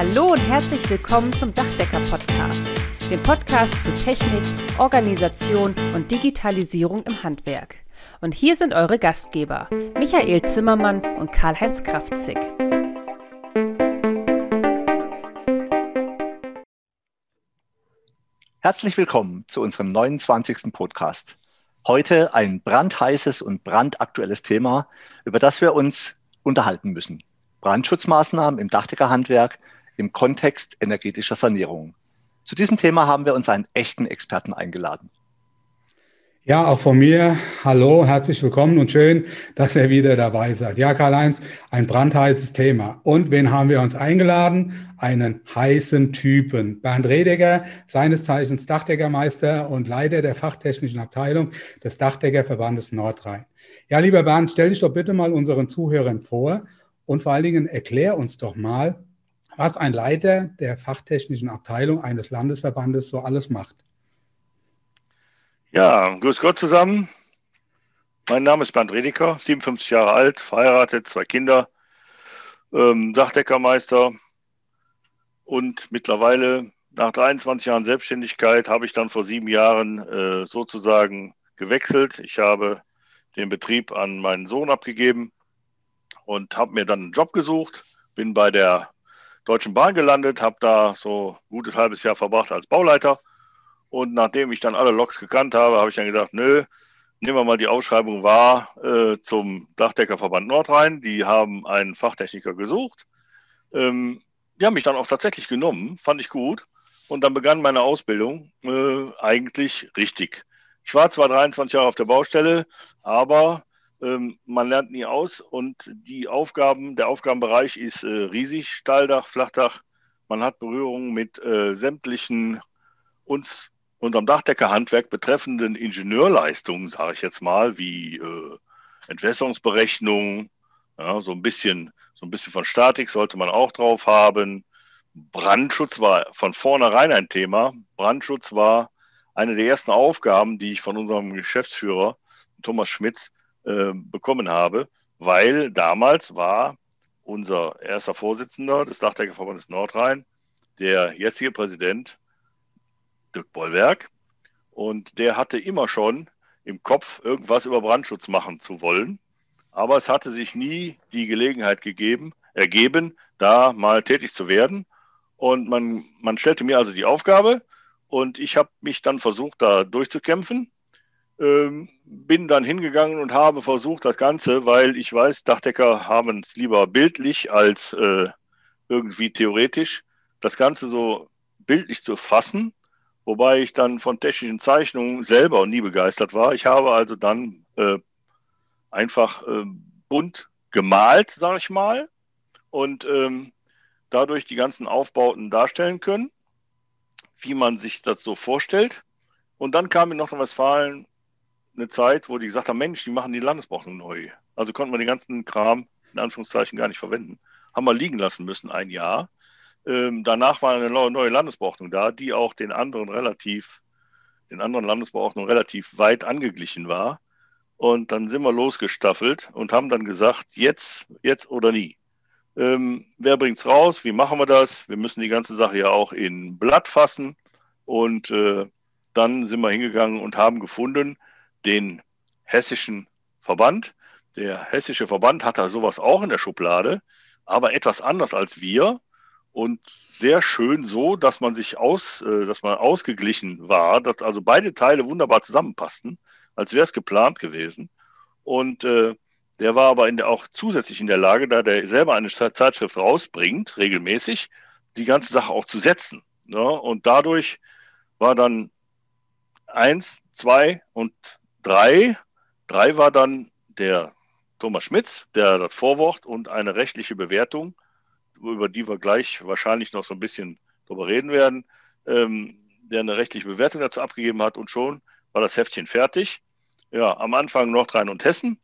Hallo und herzlich willkommen zum Dachdecker-Podcast, dem Podcast zu Technik, Organisation und Digitalisierung im Handwerk. Und hier sind eure Gastgeber, Michael Zimmermann und Karl-Heinz Kraftzig. Herzlich willkommen zu unserem 29. Podcast. Heute ein brandheißes und brandaktuelles Thema, über das wir uns unterhalten müssen. Brandschutzmaßnahmen im Dachdeckerhandwerk im Kontext energetischer Sanierung. Zu diesem Thema haben wir uns einen echten Experten eingeladen. Ja, auch von mir. Hallo, herzlich willkommen und schön, dass ihr wieder dabei seid. Ja, Karl-Heinz, ein brandheißes Thema. Und wen haben wir uns eingeladen? Einen heißen Typen. Bernd Redecker, seines Zeichens Dachdeckermeister und Leiter der fachtechnischen Abteilung des Dachdeckerverbandes Nordrhein. Ja, lieber Bernd, stell dich doch bitte mal unseren Zuhörern vor und vor allen Dingen erklär uns doch mal, was ein Leiter der fachtechnischen Abteilung eines Landesverbandes so alles macht. Ja, grüß Gott zusammen. Mein Name ist Bernd Redeker, 57 Jahre alt, verheiratet, zwei Kinder, ähm, Dachdeckermeister und mittlerweile nach 23 Jahren Selbstständigkeit habe ich dann vor sieben Jahren äh, sozusagen gewechselt. Ich habe den Betrieb an meinen Sohn abgegeben und habe mir dann einen Job gesucht, bin bei der Deutschen Bahn gelandet, habe da so ein gutes halbes Jahr verbracht als Bauleiter. Und nachdem ich dann alle Loks gekannt habe, habe ich dann gedacht, nö, nehmen wir mal die Ausschreibung wahr äh, zum Dachdeckerverband Nordrhein. Die haben einen Fachtechniker gesucht. Ähm, die haben mich dann auch tatsächlich genommen, fand ich gut. Und dann begann meine Ausbildung äh, eigentlich richtig. Ich war zwar 23 Jahre auf der Baustelle, aber man lernt nie aus und die Aufgaben, der Aufgabenbereich ist äh, riesig, Stahldach, Flachdach. Man hat Berührung mit äh, sämtlichen uns unterm Dachdeckerhandwerk betreffenden Ingenieurleistungen, sage ich jetzt mal, wie äh, Entwässerungsberechnung, ja, so ein bisschen, so ein bisschen von Statik sollte man auch drauf haben. Brandschutz war von vornherein ein Thema. Brandschutz war eine der ersten Aufgaben, die ich von unserem Geschäftsführer Thomas Schmitz äh, bekommen habe, weil damals war unser erster Vorsitzender des Dachdeckerverbandes Nordrhein der jetzige Präsident Dirk Bollwerk und der hatte immer schon im Kopf, irgendwas über Brandschutz machen zu wollen. Aber es hatte sich nie die Gelegenheit gegeben, ergeben, da mal tätig zu werden. Und man, man stellte mir also die Aufgabe und ich habe mich dann versucht, da durchzukämpfen ähm, bin dann hingegangen und habe versucht, das Ganze, weil ich weiß, Dachdecker haben es lieber bildlich als äh, irgendwie theoretisch, das Ganze so bildlich zu fassen, wobei ich dann von technischen Zeichnungen selber nie begeistert war. Ich habe also dann äh, einfach äh, bunt gemalt, sage ich mal, und ähm, dadurch die ganzen Aufbauten darstellen können, wie man sich das so vorstellt. Und dann kam in Nordrhein-Westfalen eine Zeit, wo die gesagt haben, Mensch, die machen die Landesbrauchung neu. Also konnten wir den ganzen Kram in Anführungszeichen gar nicht verwenden. Haben wir liegen lassen müssen ein Jahr. Ähm, danach war eine neue Landesbeordnung da, die auch den anderen relativ, den anderen Landesbeordnungen relativ weit angeglichen war. Und dann sind wir losgestaffelt und haben dann gesagt, jetzt, jetzt oder nie. Ähm, wer bringt's raus? Wie machen wir das? Wir müssen die ganze Sache ja auch in Blatt fassen. Und äh, dann sind wir hingegangen und haben gefunden, den hessischen Verband. Der hessische Verband hat da sowas auch in der Schublade, aber etwas anders als wir und sehr schön so, dass man sich aus, äh, dass man ausgeglichen war, dass also beide Teile wunderbar zusammenpassten, als wäre es geplant gewesen. Und äh, der war aber der, auch zusätzlich in der Lage, da der selber eine Zeitschrift rausbringt, regelmäßig, die ganze Sache auch zu setzen. Ne? Und dadurch war dann eins, zwei und drei. Drei war dann der Thomas Schmitz, der das Vorwort und eine rechtliche Bewertung, über die wir gleich wahrscheinlich noch so ein bisschen drüber reden werden, ähm, der eine rechtliche Bewertung dazu abgegeben hat und schon war das Heftchen fertig. Ja, am Anfang Nordrhein und Hessen.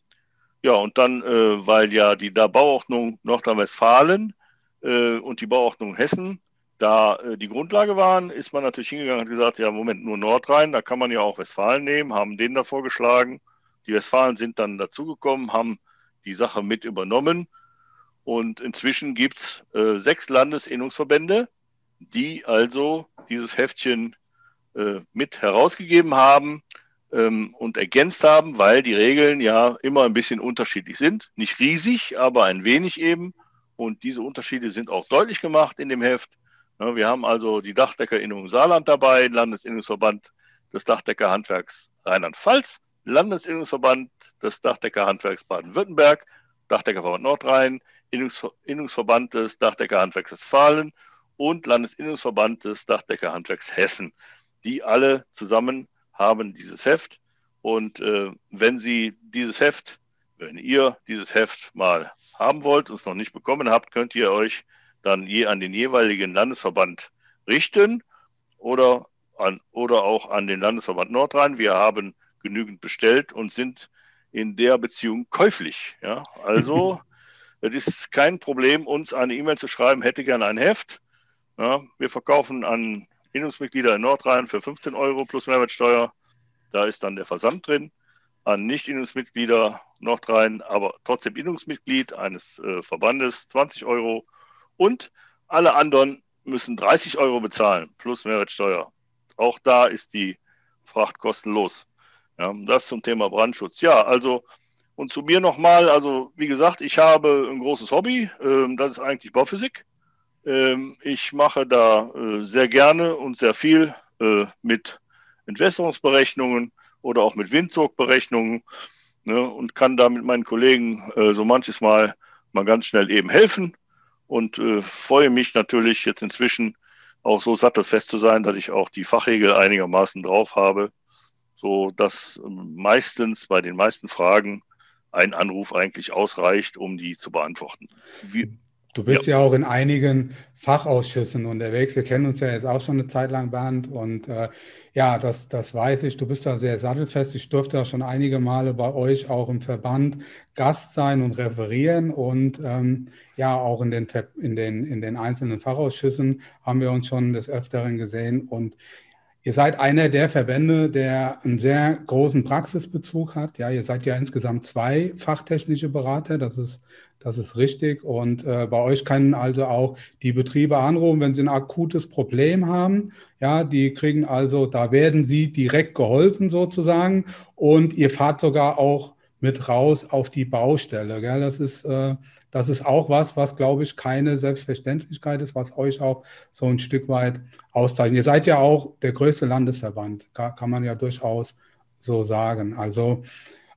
Ja, und dann, äh, weil ja die da Bauordnung Nordrhein-Westfalen äh, und die Bauordnung Hessen da äh, die Grundlage waren, ist man natürlich hingegangen und gesagt, ja, Moment, nur Nordrhein, da kann man ja auch Westfalen nehmen, haben den da vorgeschlagen. Die Westfalen sind dann dazugekommen, haben die Sache mit übernommen. Und inzwischen gibt es äh, sechs Landesinnungsverbände, die also dieses Heftchen äh, mit herausgegeben haben ähm, und ergänzt haben, weil die Regeln ja immer ein bisschen unterschiedlich sind. Nicht riesig, aber ein wenig eben. Und diese Unterschiede sind auch deutlich gemacht in dem Heft. Ja, wir haben also die Dachdeckerinnung Saarland dabei, Landesinnungsverband des Dachdeckerhandwerks Rheinland-Pfalz, Landesinnungsverband des Dachdeckerhandwerks Baden-Württemberg, Dachdeckerverband Nordrhein, Innungsverband des Dachdeckerhandwerks Westfalen und Landesinnungsverband des Dachdeckerhandwerks Hessen. Die alle zusammen haben dieses Heft. Und äh, wenn Sie dieses Heft, wenn ihr dieses Heft mal haben wollt und es noch nicht bekommen habt, könnt ihr euch dann je an den jeweiligen Landesverband richten oder, an, oder auch an den Landesverband Nordrhein. Wir haben genügend bestellt und sind in der Beziehung käuflich. Ja? Also es ist kein Problem, uns eine E-Mail zu schreiben, hätte gerne ein Heft. Ja? Wir verkaufen an Innungsmitglieder in Nordrhein für 15 Euro plus Mehrwertsteuer. Da ist dann der Versand drin. An Nicht-Innungsmitglieder Nordrhein, aber trotzdem Innungsmitglied eines äh, Verbandes 20 Euro. Und alle anderen müssen 30 Euro bezahlen plus Mehrwertsteuer. Auch da ist die Fracht kostenlos. Ja, das zum Thema Brandschutz. Ja, also und zu mir nochmal, also wie gesagt, ich habe ein großes Hobby, ähm, das ist eigentlich Bauphysik. Ähm, ich mache da äh, sehr gerne und sehr viel äh, mit Entwässerungsberechnungen oder auch mit Windzugberechnungen ne, und kann da mit meinen Kollegen äh, so manches Mal mal ganz schnell eben helfen und äh, freue mich natürlich jetzt inzwischen auch so sattelfest zu sein, dass ich auch die Fachregel einigermaßen drauf habe, so dass ähm, meistens bei den meisten Fragen ein Anruf eigentlich ausreicht, um die zu beantworten. Wie, Du bist ja. ja. auch in einigen Fachausschüssen unterwegs. Wir kennen uns ja jetzt auch schon eine Zeit lang, Bernd. Und äh, ja, das, das weiß ich. Du bist da sehr sattelfest. Ich durfte auch schon einige Male bei euch auch im Verband Gast sein und referieren. Und ähm, ja, auch in den, in, den, in den einzelnen Fachausschüssen haben wir uns schon des Öfteren gesehen. Und Ihr seid einer der Verbände, der einen sehr großen Praxisbezug hat. Ja, ihr seid ja insgesamt zwei fachtechnische Berater. Das ist das ist richtig. Und äh, bei euch können also auch die Betriebe anrufen, wenn sie ein akutes Problem haben. Ja, die kriegen also, da werden sie direkt geholfen sozusagen. Und ihr fahrt sogar auch mit raus auf die Baustelle. Gell? Das ist, äh, das ist auch was, was, glaube ich, keine Selbstverständlichkeit ist, was euch auch so ein Stück weit auszeichnet. Ihr seid ja auch der größte Landesverband, kann, kann man ja durchaus so sagen. Also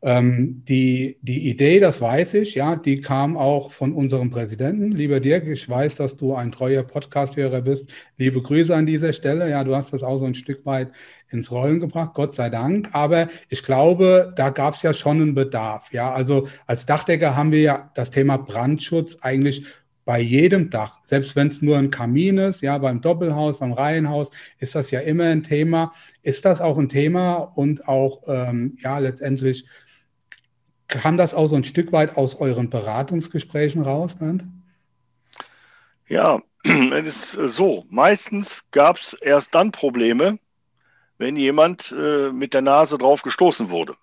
ähm, die, die Idee, das weiß ich, ja, die kam auch von unserem Präsidenten. Lieber Dirk, ich weiß, dass du ein treuer Podcast-Hörer bist. Liebe Grüße an dieser Stelle. Ja, du hast das auch so ein Stück weit ins Rollen gebracht, Gott sei Dank. Aber ich glaube, da gab es ja schon einen Bedarf. Ja, also als Dachdecker haben wir ja das Thema Brandschutz eigentlich bei jedem Dach, selbst wenn es nur ein Kamin ist, ja, beim Doppelhaus, beim Reihenhaus, ist das ja immer ein Thema. Ist das auch ein Thema und auch, ähm, ja, letztendlich Kam das auch so ein Stück weit aus euren Beratungsgesprächen raus, Bernd? Ja, es ist so. Meistens gab es erst dann Probleme, wenn jemand äh, mit der Nase drauf gestoßen wurde.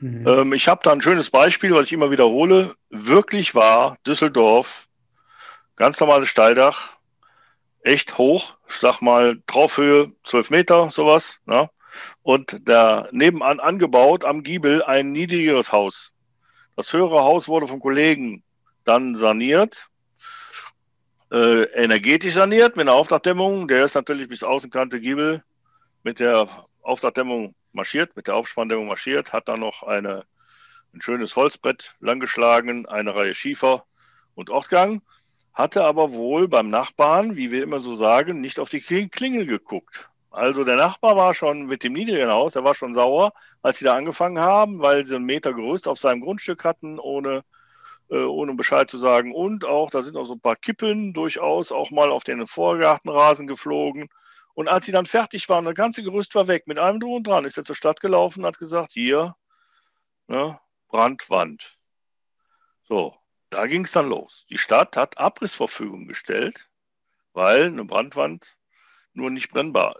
Mhm. Ähm, ich habe da ein schönes Beispiel, was ich immer wiederhole. Wirklich war Düsseldorf, ganz normales Steildach, echt hoch, ich sag mal Traufhöhe 12 Meter, sowas. Ne? Und da nebenan angebaut am Giebel ein niedrigeres Haus. Das höhere Haus wurde vom Kollegen dann saniert, äh, energetisch saniert mit einer Aufdachdämmung. Der ist natürlich bis Außenkante Giebel mit der Aufdachdämmung marschiert, mit der Aufspanndämmung marschiert, hat dann noch eine, ein schönes Holzbrett langgeschlagen, eine Reihe Schiefer und Ortgang, hatte aber wohl beim Nachbarn, wie wir immer so sagen, nicht auf die Klingel geguckt. Also der Nachbar war schon mit dem niedrigen Haus, der war schon sauer, als sie da angefangen haben, weil sie einen Meter Gerüst auf seinem Grundstück hatten, ohne, äh, ohne Bescheid zu sagen. Und auch, da sind auch so ein paar Kippen durchaus auch mal auf den Vorgartenrasen geflogen. Und als sie dann fertig waren, das ganze Gerüst war weg, mit allem drum und dran, ist er zur Stadt gelaufen und hat gesagt, hier, ne, Brandwand. So, da ging es dann los. Die Stadt hat Abrissverfügung gestellt, weil eine Brandwand nur nicht brennbar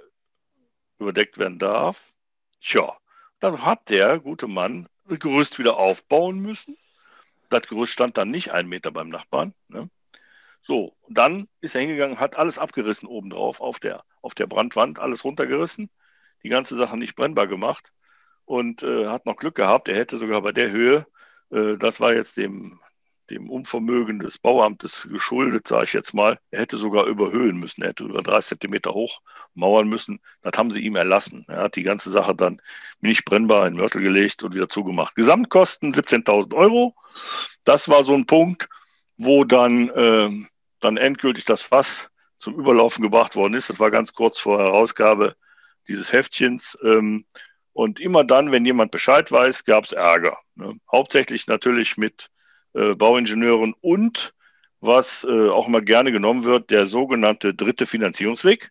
überdeckt werden darf. Tja, dann hat der gute Mann das Gerüst wieder aufbauen müssen, Das Gerüst stand dann nicht einen Meter beim Nachbarn. Ne? So, dann ist er hingegangen, hat alles abgerissen obendrauf auf der, auf der Brandwand, alles runtergerissen, die ganze Sache nicht brennbar gemacht und äh, hat noch Glück gehabt. Er hätte sogar bei der Höhe, äh, das war jetzt dem, dem Unvermögen des Bauamtes geschuldet, sage ich jetzt mal. Er hätte sogar überhöhen müssen. Er hätte über drei Zentimeter hoch mauern müssen. Das haben sie ihm erlassen. Er hat die ganze Sache dann nicht brennbar in Mörtel gelegt und wieder zugemacht. Gesamtkosten 17.000 Euro. Das war so ein Punkt, wo dann äh, dann endgültig das Fass zum Überlaufen gebracht worden ist. Das war ganz kurz vor Herausgabe dieses Heftchens. Ähm, und immer dann, wenn jemand Bescheid weiß, gab es Ärger. Ne? Hauptsächlich natürlich mit äh, Bauingenieuren und was äh, auch immer gerne genommen wird, der sogenannte dritte Finanzierungsweg.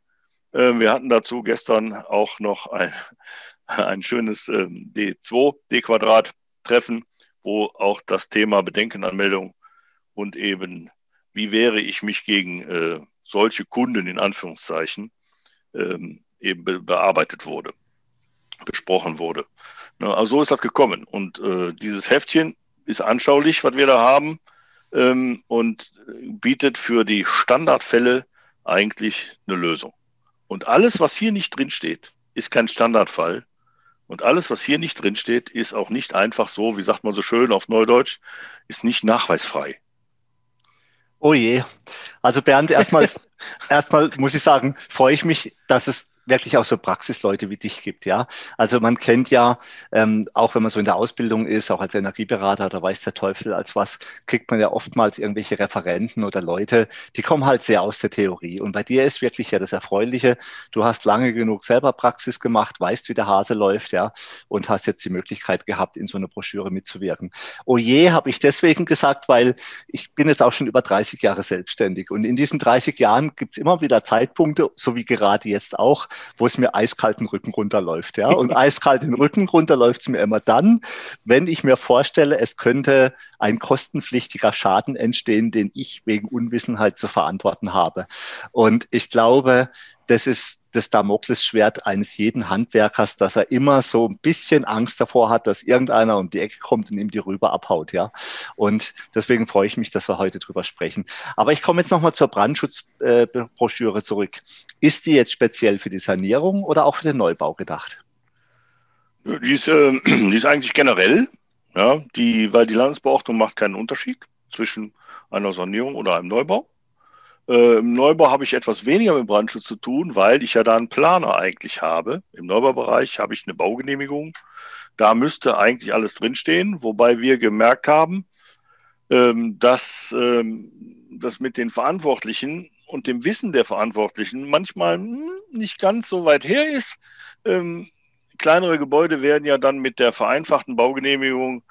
Äh, wir hatten dazu gestern auch noch ein, ein schönes ähm, D2, D-Quadrat-Treffen, wo auch das Thema Bedenkenanmeldung und eben wie wehre ich mich gegen äh, solche Kunden in Anführungszeichen ähm, eben be bearbeitet wurde, besprochen wurde. Na, also so ist das gekommen. Und äh, dieses Heftchen ist anschaulich, was wir da haben, ähm, und bietet für die Standardfälle eigentlich eine Lösung. Und alles, was hier nicht drin steht, ist kein Standardfall. Und alles, was hier nicht drin steht, ist auch nicht einfach so, wie sagt man so schön auf Neudeutsch, ist nicht nachweisfrei. Oh je. Also Bernd, erstmal, erstmal muss ich sagen, freue ich mich, dass es wirklich auch so Praxisleute wie dich gibt, ja. Also man kennt ja, ähm, auch wenn man so in der Ausbildung ist, auch als Energieberater oder weiß der Teufel als was, kriegt man ja oftmals irgendwelche Referenten oder Leute, die kommen halt sehr aus der Theorie. Und bei dir ist wirklich ja das Erfreuliche, du hast lange genug selber Praxis gemacht, weißt, wie der Hase läuft, ja, und hast jetzt die Möglichkeit gehabt, in so einer Broschüre mitzuwirken. Oh je, habe ich deswegen gesagt, weil ich bin jetzt auch schon über 30 Jahre selbstständig und in diesen 30 Jahren gibt es immer wieder Zeitpunkte, so wie gerade jetzt auch, wo es mir eiskalten Rücken runterläuft. Ja? Und eiskalt den Rücken runterläuft es mir immer dann, wenn ich mir vorstelle, es könnte ein kostenpflichtiger Schaden entstehen, den ich wegen Unwissenheit zu verantworten habe. Und ich glaube, das ist das Damoklesschwert eines jeden Handwerkers, dass er immer so ein bisschen Angst davor hat, dass irgendeiner um die Ecke kommt und ihm die Rübe abhaut, ja. Und deswegen freue ich mich, dass wir heute drüber sprechen. Aber ich komme jetzt nochmal zur Brandschutzbroschüre zurück. Ist die jetzt speziell für die Sanierung oder auch für den Neubau gedacht? Die ist, äh, die ist eigentlich generell, ja, die, weil die Landesbeordnung macht keinen Unterschied zwischen einer Sanierung oder einem Neubau. Äh, Im Neubau habe ich etwas weniger mit Brandschutz zu tun, weil ich ja da einen Planer eigentlich habe. Im Neubaubereich habe ich eine Baugenehmigung. Da müsste eigentlich alles drinstehen, wobei wir gemerkt haben, ähm, dass ähm, das mit den Verantwortlichen und dem Wissen der Verantwortlichen manchmal hm, nicht ganz so weit her ist. Ähm, kleinere Gebäude werden ja dann mit der vereinfachten Baugenehmigung,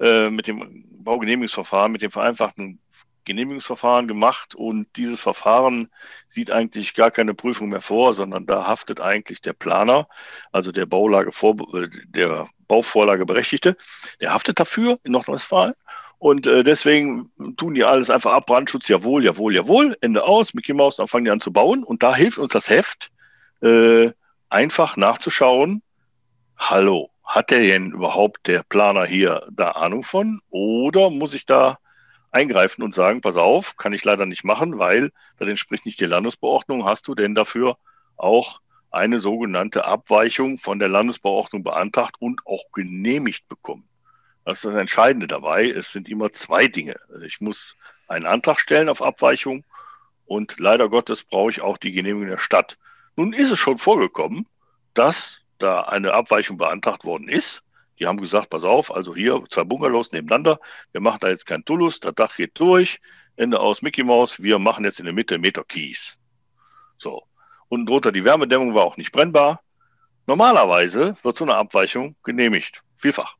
äh, mit dem Baugenehmigungsverfahren, mit dem vereinfachten Genehmigungsverfahren gemacht und dieses Verfahren sieht eigentlich gar keine Prüfung mehr vor, sondern da haftet eigentlich der Planer, also der Baulage vor, äh, der Bauvorlage Berechtigte, der haftet dafür in Nordrhein-Westfalen. Und äh, deswegen tun die alles einfach ab, Brandschutz, jawohl, jawohl, jawohl, Ende aus, Mickey Mouse, dann fangen die an zu bauen. Und da hilft uns das Heft, äh, einfach nachzuschauen, hallo, hat der denn überhaupt der Planer hier da Ahnung von? Oder muss ich da eingreifen und sagen, pass auf, kann ich leider nicht machen, weil das entspricht nicht der Landesbeordnung. Hast du denn dafür auch eine sogenannte Abweichung von der Landesbeordnung beantragt und auch genehmigt bekommen? Das ist das Entscheidende dabei. Es sind immer zwei Dinge. Ich muss einen Antrag stellen auf Abweichung und leider Gottes brauche ich auch die Genehmigung der Stadt. Nun ist es schon vorgekommen, dass da eine Abweichung beantragt worden ist die haben gesagt, pass auf, also hier zwei Bungalows nebeneinander, wir machen da jetzt kein Tullus, das Dach geht durch, Ende aus Mickey Mouse, wir machen jetzt in der Mitte Meter Kies. So. Unten drunter die Wärmedämmung war auch nicht brennbar. Normalerweise wird so eine Abweichung genehmigt. Vielfach.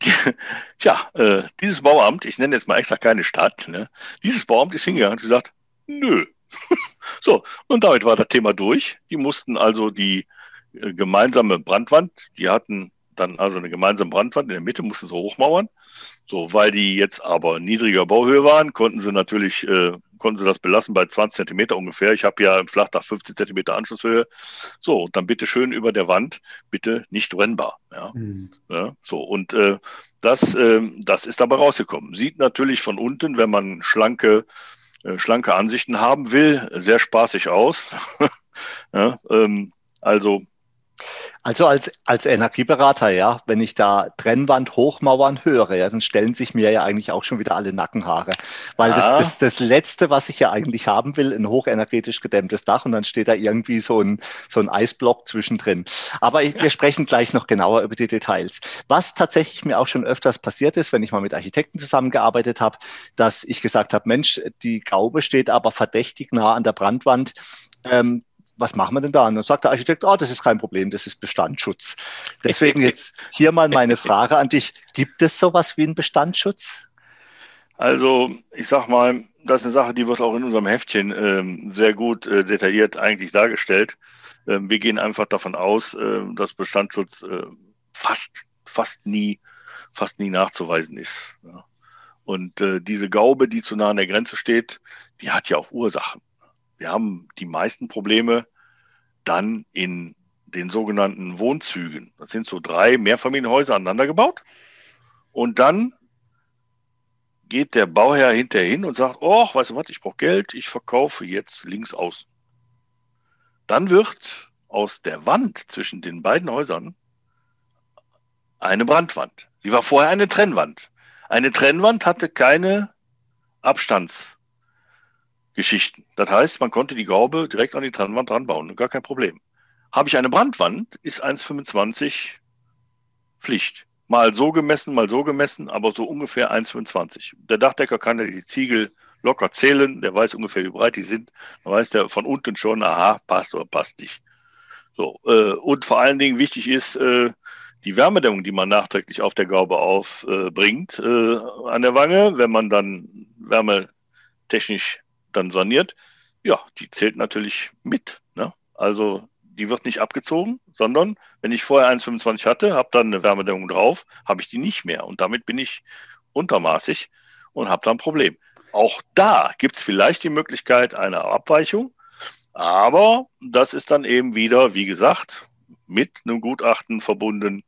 Tja, äh, dieses Bauamt, ich nenne jetzt mal extra keine Stadt, ne, dieses Bauamt ist hingegangen und gesagt, nö. so, und damit war das Thema durch. Die mussten also die äh, gemeinsame Brandwand, die hatten dann also eine gemeinsame Brandwand in der Mitte, mussten sie hochmauern. So, weil die jetzt aber niedriger Bauhöhe waren, konnten sie natürlich äh, konnten sie das belassen bei 20 Zentimeter ungefähr. Ich habe ja im Flachdach 15 Zentimeter Anschlusshöhe. So, und dann bitte schön über der Wand, bitte nicht brennbar. Ja, mhm. ja so, und äh, das, äh, das ist dabei rausgekommen. Sieht natürlich von unten, wenn man schlanke, äh, schlanke Ansichten haben will, sehr spaßig aus. ja, ähm, also also als, als Energieberater, ja, wenn ich da Trennwand hochmauern höre, ja, dann stellen sich mir ja eigentlich auch schon wieder alle Nackenhaare. Weil ja. das, das, das Letzte, was ich ja eigentlich haben will, ein hochenergetisch gedämmtes Dach und dann steht da irgendwie so ein, so ein Eisblock zwischendrin. Aber ich, wir sprechen gleich noch genauer über die Details. Was tatsächlich mir auch schon öfters passiert ist, wenn ich mal mit Architekten zusammengearbeitet habe, dass ich gesagt habe, Mensch, die Gaube steht aber verdächtig nah an der Brandwand. Ähm, was machen wir denn da? Und dann sagt der Architekt, oh, das ist kein Problem, das ist Bestandsschutz. Deswegen jetzt hier mal meine Frage an dich. Gibt es sowas wie einen Bestandsschutz? Also, ich sag mal, das ist eine Sache, die wird auch in unserem Heftchen ähm, sehr gut äh, detailliert eigentlich dargestellt. Ähm, wir gehen einfach davon aus, äh, dass Bestandsschutz äh, fast, fast nie, fast nie nachzuweisen ist. Ja. Und äh, diese Gaube, die zu nah an der Grenze steht, die hat ja auch Ursachen wir haben die meisten Probleme dann in den sogenannten Wohnzügen. Das sind so drei Mehrfamilienhäuser aneinander gebaut. Und dann geht der Bauherr hinterher hin und sagt, oh, weißt du was, ich brauche Geld, ich verkaufe jetzt links außen. Dann wird aus der Wand zwischen den beiden Häusern eine Brandwand. Die war vorher eine Trennwand. Eine Trennwand hatte keine Abstands Geschichten. Das heißt, man konnte die Gaube direkt an die Trennwand dran bauen, gar kein Problem. Habe ich eine Brandwand, ist 1,25 Pflicht. Mal so gemessen, mal so gemessen, aber so ungefähr 1,25. Der Dachdecker kann ja die Ziegel locker zählen, der weiß ungefähr, wie breit die sind. Dann weiß der von unten schon, aha, passt oder passt nicht. So, äh, und vor allen Dingen wichtig ist, äh, die Wärmedämmung, die man nachträglich auf der Gaube aufbringt, äh, an der Wange, wenn man dann wärmetechnisch dann saniert, ja, die zählt natürlich mit. Ne? Also die wird nicht abgezogen, sondern wenn ich vorher 1,25 hatte, habe dann eine Wärmedämmung drauf, habe ich die nicht mehr. Und damit bin ich untermaßig und habe dann ein Problem. Auch da gibt es vielleicht die Möglichkeit einer Abweichung, aber das ist dann eben wieder, wie gesagt, mit einem Gutachten verbunden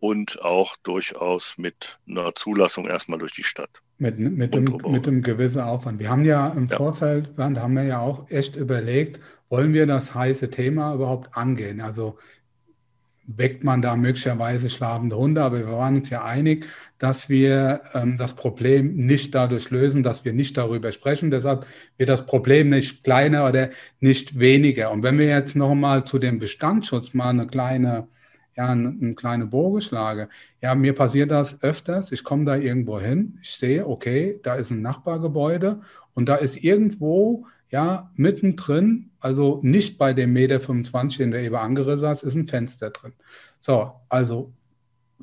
und auch durchaus mit einer Zulassung erstmal durch die Stadt. Mit, mit, dem, mit einem gewissen Aufwand. Wir haben ja im ja. Vorfeld, Bernd, haben wir ja auch echt überlegt, wollen wir das heiße Thema überhaupt angehen? Also weckt man da möglicherweise schlafende Hunde, aber wir waren uns ja einig, dass wir ähm, das Problem nicht dadurch lösen, dass wir nicht darüber sprechen. Deshalb wird das Problem nicht kleiner oder nicht weniger. Und wenn wir jetzt nochmal zu dem Bestandsschutz mal eine kleine ja, eine, eine kleine Bogenschlage. Ja, mir passiert das öfters. Ich komme da irgendwo hin, ich sehe, okay, da ist ein Nachbargebäude und da ist irgendwo, ja, mittendrin, also nicht bei dem Meter 25, den du eben angerissen hast, ist ein Fenster drin. So, also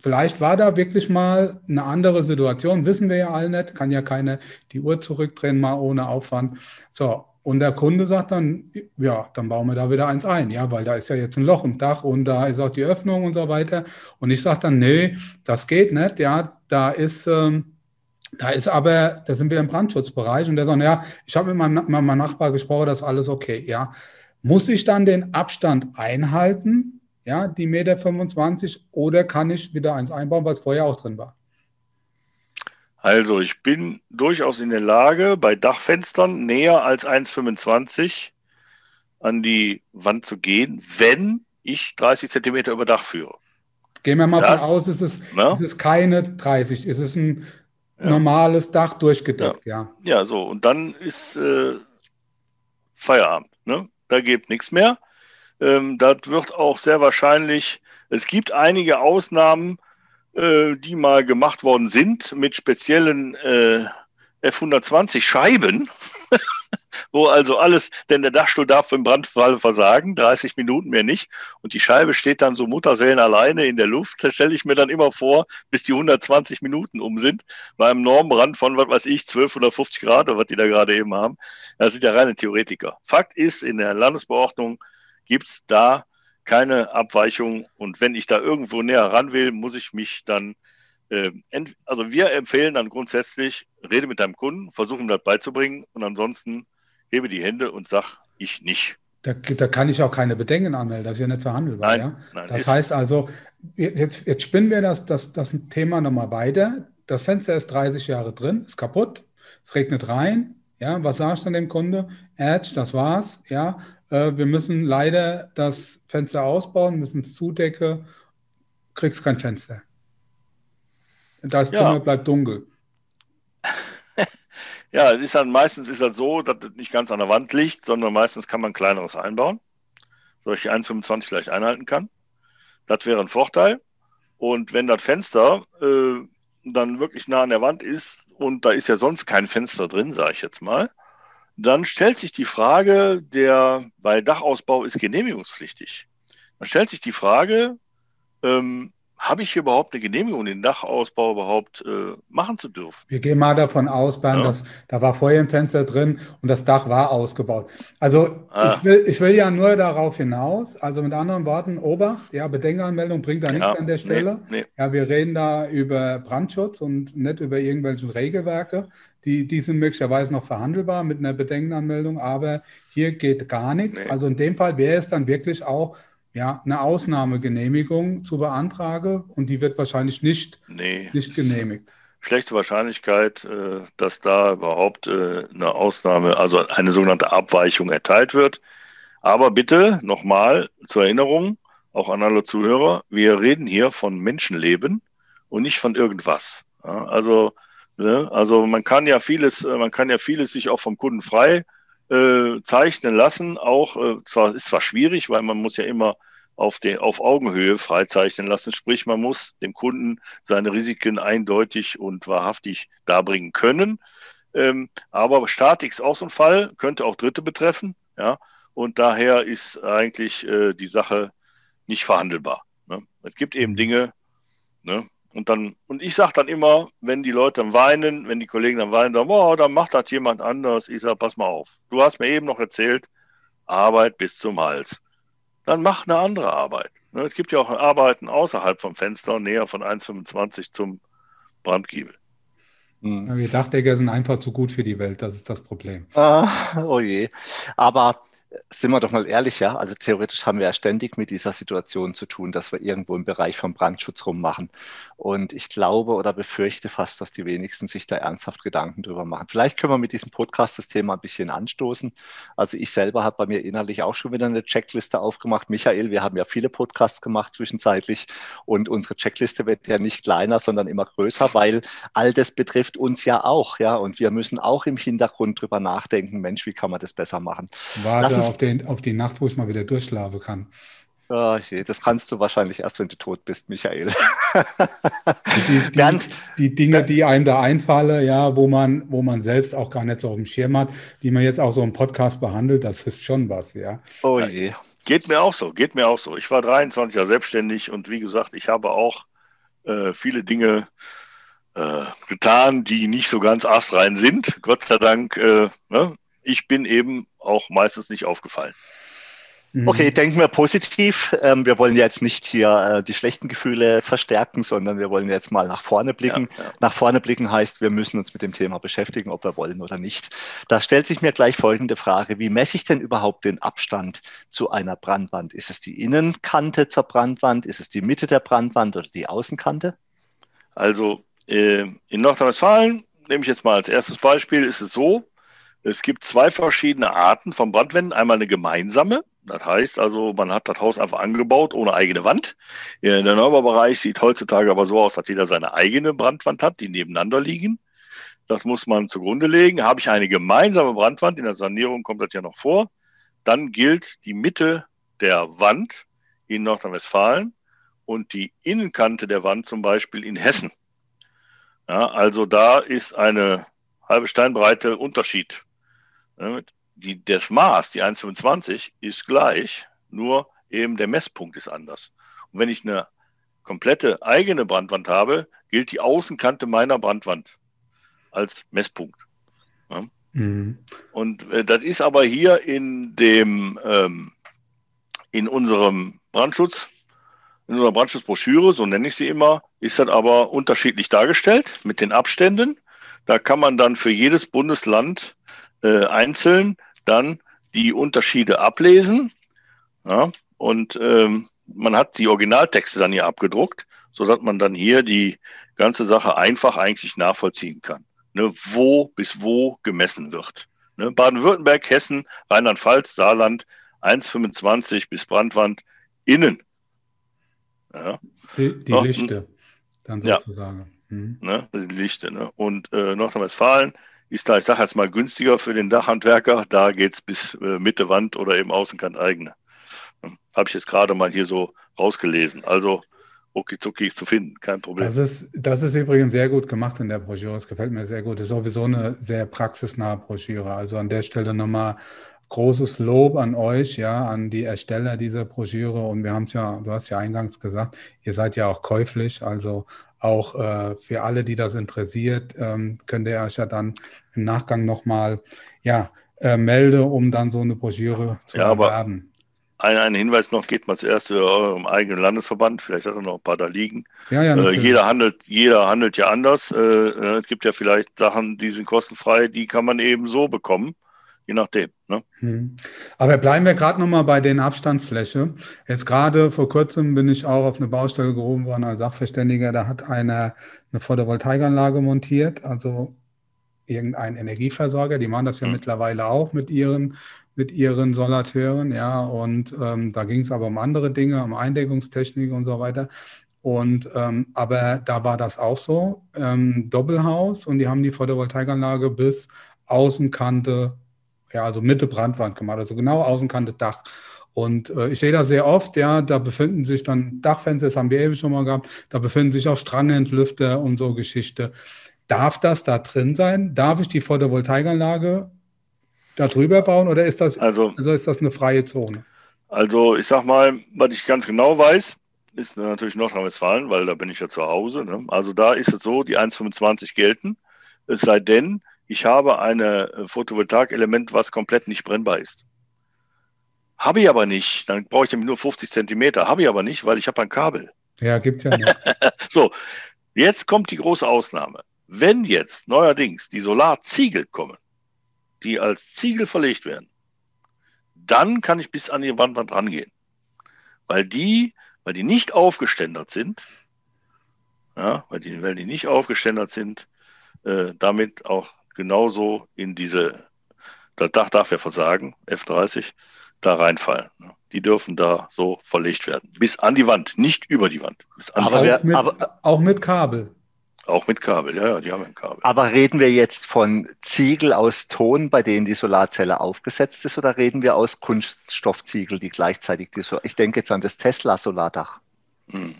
vielleicht war da wirklich mal eine andere Situation, wissen wir ja alle nicht, kann ja keine die Uhr zurückdrehen, mal ohne Aufwand. So, und der Kunde sagt dann, ja, dann bauen wir da wieder eins ein, ja, weil da ist ja jetzt ein Loch im Dach und da ist auch die Öffnung und so weiter. Und ich sage dann, nee, das geht nicht, ja, da ist, ähm, da ist aber, da sind wir im Brandschutzbereich und der sagt, ja, ich habe mit meinem, meinem Nachbar gesprochen, das ist alles okay, ja. Muss ich dann den Abstand einhalten, ja, die Meter 25, oder kann ich wieder eins einbauen, was vorher auch drin war? Also ich bin durchaus in der Lage, bei Dachfenstern näher als 1,25 an die Wand zu gehen, wenn ich 30 Zentimeter über Dach führe. Gehen wir mal das, von aus, es ist, ja? es ist keine 30, es ist ein ja. normales Dach durchgedeckt, ja. ja. Ja, so, und dann ist äh, Feierabend. Ne? Da geht nichts mehr. Ähm, das wird auch sehr wahrscheinlich, es gibt einige Ausnahmen, äh, die mal gemacht worden sind mit speziellen äh, F-120 Scheiben, wo also alles, denn der Dachstuhl darf im Brandfall versagen, 30 Minuten mehr nicht. Und die Scheibe steht dann so Mutterseelen alleine in der Luft. Da stelle ich mir dann immer vor, bis die 120 Minuten um sind, bei einem Normbrand von, was weiß ich, 12 oder 50 Grad oder was die da gerade eben haben. Das sind ja reine Theoretiker. Fakt ist, in der Landesbeordnung gibt es da keine Abweichung. Und wenn ich da irgendwo näher ran will, muss ich mich dann äh, also wir empfehlen dann grundsätzlich, rede mit deinem Kunden, versuche ihm das beizubringen und ansonsten hebe die Hände und sag, ich nicht. Da, da kann ich auch keine Bedenken anmelden, das ist ja nicht verhandelbar. Nein, ja? nein, das heißt also, jetzt, jetzt spinnen wir das, das, das Thema nochmal weiter. Das Fenster ist 30 Jahre drin, ist kaputt, es regnet rein. Ja, was sagst du dann dem Kunde? Edge, das war's. Ja, äh, wir müssen leider das Fenster ausbauen, müssen es zudecken, kriegst kein Fenster. Das Ja. Zimmer bleibt dunkel. Ja, es ist dann meistens ist das so, dass es nicht ganz an der Wand liegt, sondern meistens kann man kleineres einbauen, so ich die 1,25 vielleicht einhalten kann. Das wäre ein Vorteil. Und wenn das Fenster äh, dann wirklich nah an der Wand ist und da ist ja sonst kein Fenster drin, sage ich jetzt mal, dann stellt sich die Frage, der, weil Dachausbau ist genehmigungspflichtig, dann stellt sich die Frage, ähm, habe ich hier überhaupt eine Genehmigung, den Dachausbau überhaupt äh, machen zu dürfen? Wir gehen mal davon aus, Bernd, Ja. dass da war vorher ein Fenster drin und das Dach war ausgebaut. Also Ah. ich, will, ich will ja nur darauf hinaus, also mit anderen Worten, Obacht, ja, Bedenkenanmeldung bringt da nichts Ja, an der Stelle. Nee, nee. Ja, wir reden da über Brandschutz und nicht über irgendwelche Regelwerke. Die, die sind möglicherweise noch verhandelbar mit einer Bedenkenanmeldung, aber hier geht gar nichts. Nee. Also in dem Fall wäre es dann wirklich auch ja, eine Ausnahmegenehmigung zu beantragen und die wird wahrscheinlich nicht, Nee, nicht genehmigt. schlechte Wahrscheinlichkeit, äh, dass da überhaupt äh, eine Ausnahme, also eine sogenannte Abweichung erteilt wird. Aber bitte nochmal zur Erinnerung, auch an alle Zuhörer, wir reden hier von Menschenleben und nicht von irgendwas. Also, ne, also man kann ja vieles, äh, man kann ja vieles sich auch vom Kunden frei äh, zeichnen lassen. Auch äh, zwar ist zwar schwierig, weil man muss ja immer auf, den, auf Augenhöhe freizeichnen lassen. Sprich, man muss dem Kunden seine Risiken eindeutig und wahrhaftig darbringen können. Ähm, aber Statik ist auch so ein Fall, könnte auch Dritte betreffen. Ja, und daher ist eigentlich äh, die Sache nicht verhandelbar. Ne? Es gibt eben. Dinge, ne? Und dann, und ich sage dann immer, wenn die Leute dann weinen, wenn die Kollegen dann weinen, dann, boah, dann macht das jemand anders. Ich sage, pass mal auf. Du hast mir eben noch erzählt, Arbeit bis zum Hals. Dann mach eine andere Arbeit. Ne? Es gibt ja auch Arbeiten außerhalb vom Fenster, näher von 1,25 zum Brandgiebel. Hm. Wir Dachdecker sind einfach zu gut für die Welt, das ist das Problem. Ah, oh je. Aber sind wir doch mal ehrlich, ja. Also theoretisch haben wir ja ständig mit dieser Situation zu tun, dass wir irgendwo im Bereich vom Brandschutz rummachen. Und ich glaube oder befürchte fast, dass die wenigsten sich da ernsthaft Gedanken drüber machen. Vielleicht können wir mit diesem Podcast das Thema ein bisschen anstoßen. Also ich selber habe bei mir innerlich auch schon wieder eine Checkliste aufgemacht. Michael, wir haben ja viele Podcasts gemacht zwischenzeitlich und unsere Checkliste wird ja nicht kleiner, sondern immer größer, weil all das betrifft uns ja auch, ja. Und wir müssen auch im Hintergrund drüber nachdenken, Mensch, wie kann man das besser machen? Warte Lass uns- auf, den, auf die Nacht, wo ich mal wieder durchschlafen kann. Ah, je, das kannst du wahrscheinlich erst, wenn du tot bist, Michael. Die, die, Bernd, die Dinge, die einem da einfallen, ja, wo man, wo man selbst auch gar nicht so auf dem Schirm hat, die man jetzt auch so im Podcast behandelt, das ist schon was, ja. oh je. Geht mir auch so, geht mir auch so. Ich war 23 Jahre selbstständig und wie gesagt, ich habe auch äh, viele Dinge äh, getan, die nicht so ganz astrein sind. Gott sei Dank, äh, ne? Ich bin eben auch meistens nicht aufgefallen. Mhm. Okay, denken wir positiv. Ähm, wir wollen jetzt nicht hier äh, die schlechten Gefühle verstärken, sondern wir wollen jetzt mal nach vorne blicken. Ja, ja. Nach vorne blicken heißt, wir müssen uns mit dem Thema beschäftigen, ob wir wollen oder nicht. Da stellt sich mir gleich folgende Frage. Wie messe ich denn überhaupt den Abstand zu einer Brandwand? Ist es die Innenkante zur Brandwand? Ist es die Mitte der Brandwand oder die Außenkante? Also äh, in Nordrhein-Westfalen, nehme ich jetzt mal als erstes Beispiel, ist es so, es gibt zwei verschiedene Arten von Brandwänden. Einmal eine gemeinsame, das heißt also, man hat das Haus einfach angebaut ohne eigene Wand. Der Neubaubereich sieht heutzutage aber so aus, dass jeder seine eigene Brandwand hat, die nebeneinander liegen. Das muss man zugrunde legen. Habe ich eine gemeinsame Brandwand, in der Sanierung kommt das ja noch vor, dann gilt die Mitte der Wand in Nordrhein-Westfalen und die Innenkante der Wand zum Beispiel in Hessen. Ja, also da ist eine halbe Steinbreite Unterschied. Ja, die, das Maß, die 1,25, ist gleich, nur eben der Messpunkt ist anders. Und wenn ich eine komplette eigene Brandwand habe, gilt die Außenkante meiner Brandwand als Messpunkt. Mhm. Und äh, das ist aber hier in dem ähm, in unserem Brandschutz In unserer Brandschutzbroschüre, so nenne ich sie immer, ist das aber unterschiedlich dargestellt mit den Abständen. Da kann man dann für jedes Bundesland äh, einzeln dann die Unterschiede ablesen. Ja, und ähm, man hat die Originaltexte dann hier abgedruckt, sodass man dann hier die ganze Sache einfach eigentlich nachvollziehen kann, ne, wo bis wo gemessen wird. Ne, Baden-Württemberg, Hessen, Rheinland-Pfalz, Saarland 1,25 bis Brandwand innen. Ja. Die, die Lichte, dann sozusagen. Ja. Mhm. Ne, die Lichte. Ne? Und äh, Nordrhein-Westfalen ist da, ich sage jetzt mal, günstiger für den Dachhandwerker. Da geht es bis äh, Mitte Wand oder eben Außenkant eigene. Habe ich jetzt gerade mal hier so rausgelesen. Also rucki zu finden, kein Problem. Das ist, das ist übrigens sehr gut gemacht in der Broschüre. Es gefällt mir sehr gut. Das ist sowieso eine sehr praxisnahe Broschüre. Also an der Stelle nochmal großes Lob an euch, ja, an die Ersteller dieser Broschüre. Und wir haben es ja, du hast ja eingangs gesagt, ihr seid ja auch käuflich. Also auch äh, für alle, die das interessiert, ähm, könnt ihr euch ja dann im Nachgang nochmal ja, äh, melde, um dann so eine Broschüre zu ja, erwerben. Ein, ein Hinweis noch, geht mal zuerst zu eurem eigenen Landesverband, vielleicht hat er noch ein paar da liegen. Ja, ja, äh, jeder, handelt, jeder handelt ja anders. Äh, äh, es gibt ja vielleicht Sachen, die sind kostenfrei, die kann man eben so bekommen, je nachdem. Ne? Hm. Aber bleiben wir gerade nochmal bei den Abstandsfläche. Jetzt gerade vor kurzem bin ich auch auf eine Baustelle gehoben worden als Sachverständiger. Da hat einer eine Photovoltaikanlage montiert, also irgendein Energieversorger. Die machen das ja hm. mittlerweile auch mit ihren mit ihren Solateuren, ja, und ähm, da ging es aber um andere Dinge, um Eindeckungstechnik und so weiter. Und ähm, aber da war das auch so, ähm, Doppelhaus und die haben die Photovoltaikanlage bis Außenkante, ja, also Mitte Brandwand gemacht, also genau Außenkante Dach. Und äh, ich sehe da sehr oft, ja, da befinden sich dann Dachfenster, das haben wir eben schon mal gehabt, da befinden sich auch Strangentlüfter und so Geschichte. Darf das da drin sein? Darf ich die Photovoltaikanlage da drüber bauen oder ist das, also, also ist das eine freie Zone? Also ich sag mal, was ich ganz genau weiß, ist natürlich Nordrhein-Westfalen, weil da bin ich ja zu Hause. Ne? Also da ist es so, die 1,25 gelten, es sei denn, ich habe ein äh, Photovoltaik-Element, was komplett nicht brennbar ist. Habe ich aber nicht, dann brauche ich nämlich nur 50 Zentimeter. Habe ich aber nicht, weil ich habe ein Kabel. Ja, gibt ja nicht. so, jetzt kommt die große Ausnahme. Wenn jetzt neuerdings die Solarziegel kommen, die als Ziegel verlegt werden, dann kann ich bis an die Wandwand rangehen. Weil die, weil die nicht aufgeständert sind, ja, weil die, weil die nicht aufgeständert sind, äh, damit auch genauso in diese, das Dach darf ja versagen, F30, da reinfallen. Die dürfen da so verlegt werden. Bis an die Wand, nicht über die Wand. aber, die Wand. Mit, aber, auch mit Kabel. Auch mit Kabel, ja, ja, die haben ein Kabel. Aber reden wir jetzt von Ziegel aus Ton, bei denen die Solarzelle aufgesetzt ist, oder reden wir aus Kunststoffziegel, die gleichzeitig die so Ich denke jetzt an das Tesla-Solardach. Hm.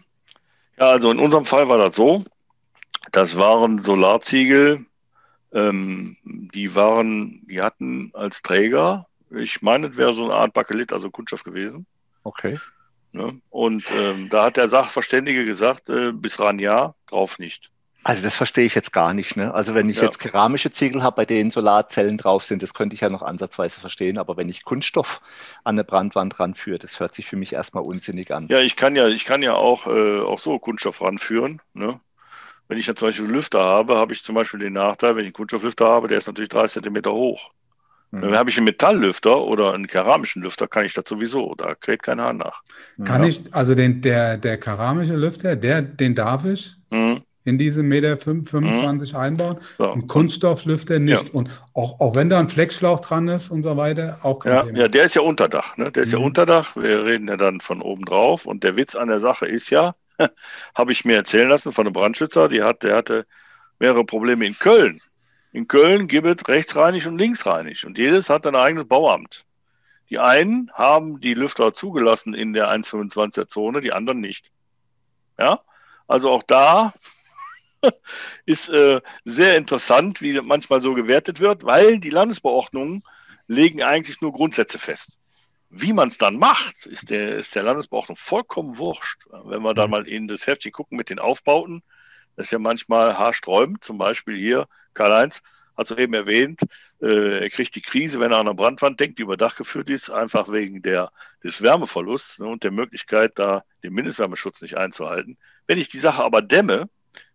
Ja, also in unserem Fall war das so. Das waren Solarziegel, ähm, die waren, die hatten als Träger, ich meine, es wäre so eine Art Bakelit, also Kunststoff gewesen. Okay. Ne? Und ähm, da hat der Sachverständige gesagt, äh, bis ran ja, drauf nicht. Also das verstehe ich jetzt gar nicht. Ne? Also wenn ich ja. jetzt keramische Ziegel habe, bei denen Solarzellen drauf sind, das könnte ich ja noch ansatzweise verstehen. Aber wenn ich Kunststoff an eine Brandwand ranführe, das hört sich für mich erstmal unsinnig an. Ja, ich kann ja, ich kann ja auch, äh, auch so Kunststoff ranführen. Ne? Wenn ich ja zum Beispiel einen Lüfter habe, habe ich zum Beispiel den Nachteil, wenn ich einen Kunststofflüfter habe, der ist natürlich drei Zentimeter hoch. Mhm. Dann habe ich einen Metalllüfter oder einen keramischen Lüfter, kann ich das sowieso. Da kräht kein Hahn nach. Kann ja. ich, also den, der, der keramische Lüfter, der, den darf ich? Mhm in diese Meter 25 mhm. einbauen. So. Und Kunststofflüfter nicht. Ja. Und auch, auch wenn da ein Fleckschlauch dran ist und so weiter, auch kein ja, Thema. Ja, der ist ja Unterdach. Ne? Der ist mhm. ja Unterdach. Wir reden ja dann von oben drauf. Und der Witz an der Sache ist ja, habe ich mir erzählen lassen von einem Brandschützer, die hat, der hatte mehrere Probleme in Köln. In Köln gibt es rechtsreinig und linksreinig. Und jedes hat ein eigenes Bauamt. Die einen haben die Lüfter zugelassen in der 1,25er Zone, die anderen nicht. Ja, also auch da ist äh, sehr interessant, wie manchmal so gewertet wird, weil die Landesbeordnungen legen eigentlich nur Grundsätze fest. Wie man es dann macht, ist der, ist der Landesbeordnung vollkommen wurscht. Wenn wir dann mhm. mal in das Heftchen gucken mit den Aufbauten, das ist ja manchmal haarsträubend, zum Beispiel hier, Karl-Heinz, hat es eben erwähnt, äh, er kriegt die Krise, wenn er an einer Brandwand denkt, die über Dach geführt ist, einfach wegen der, des Wärmeverlusts ne, und der Möglichkeit, da den Mindestwärmeschutz nicht einzuhalten. Wenn ich die Sache aber dämme,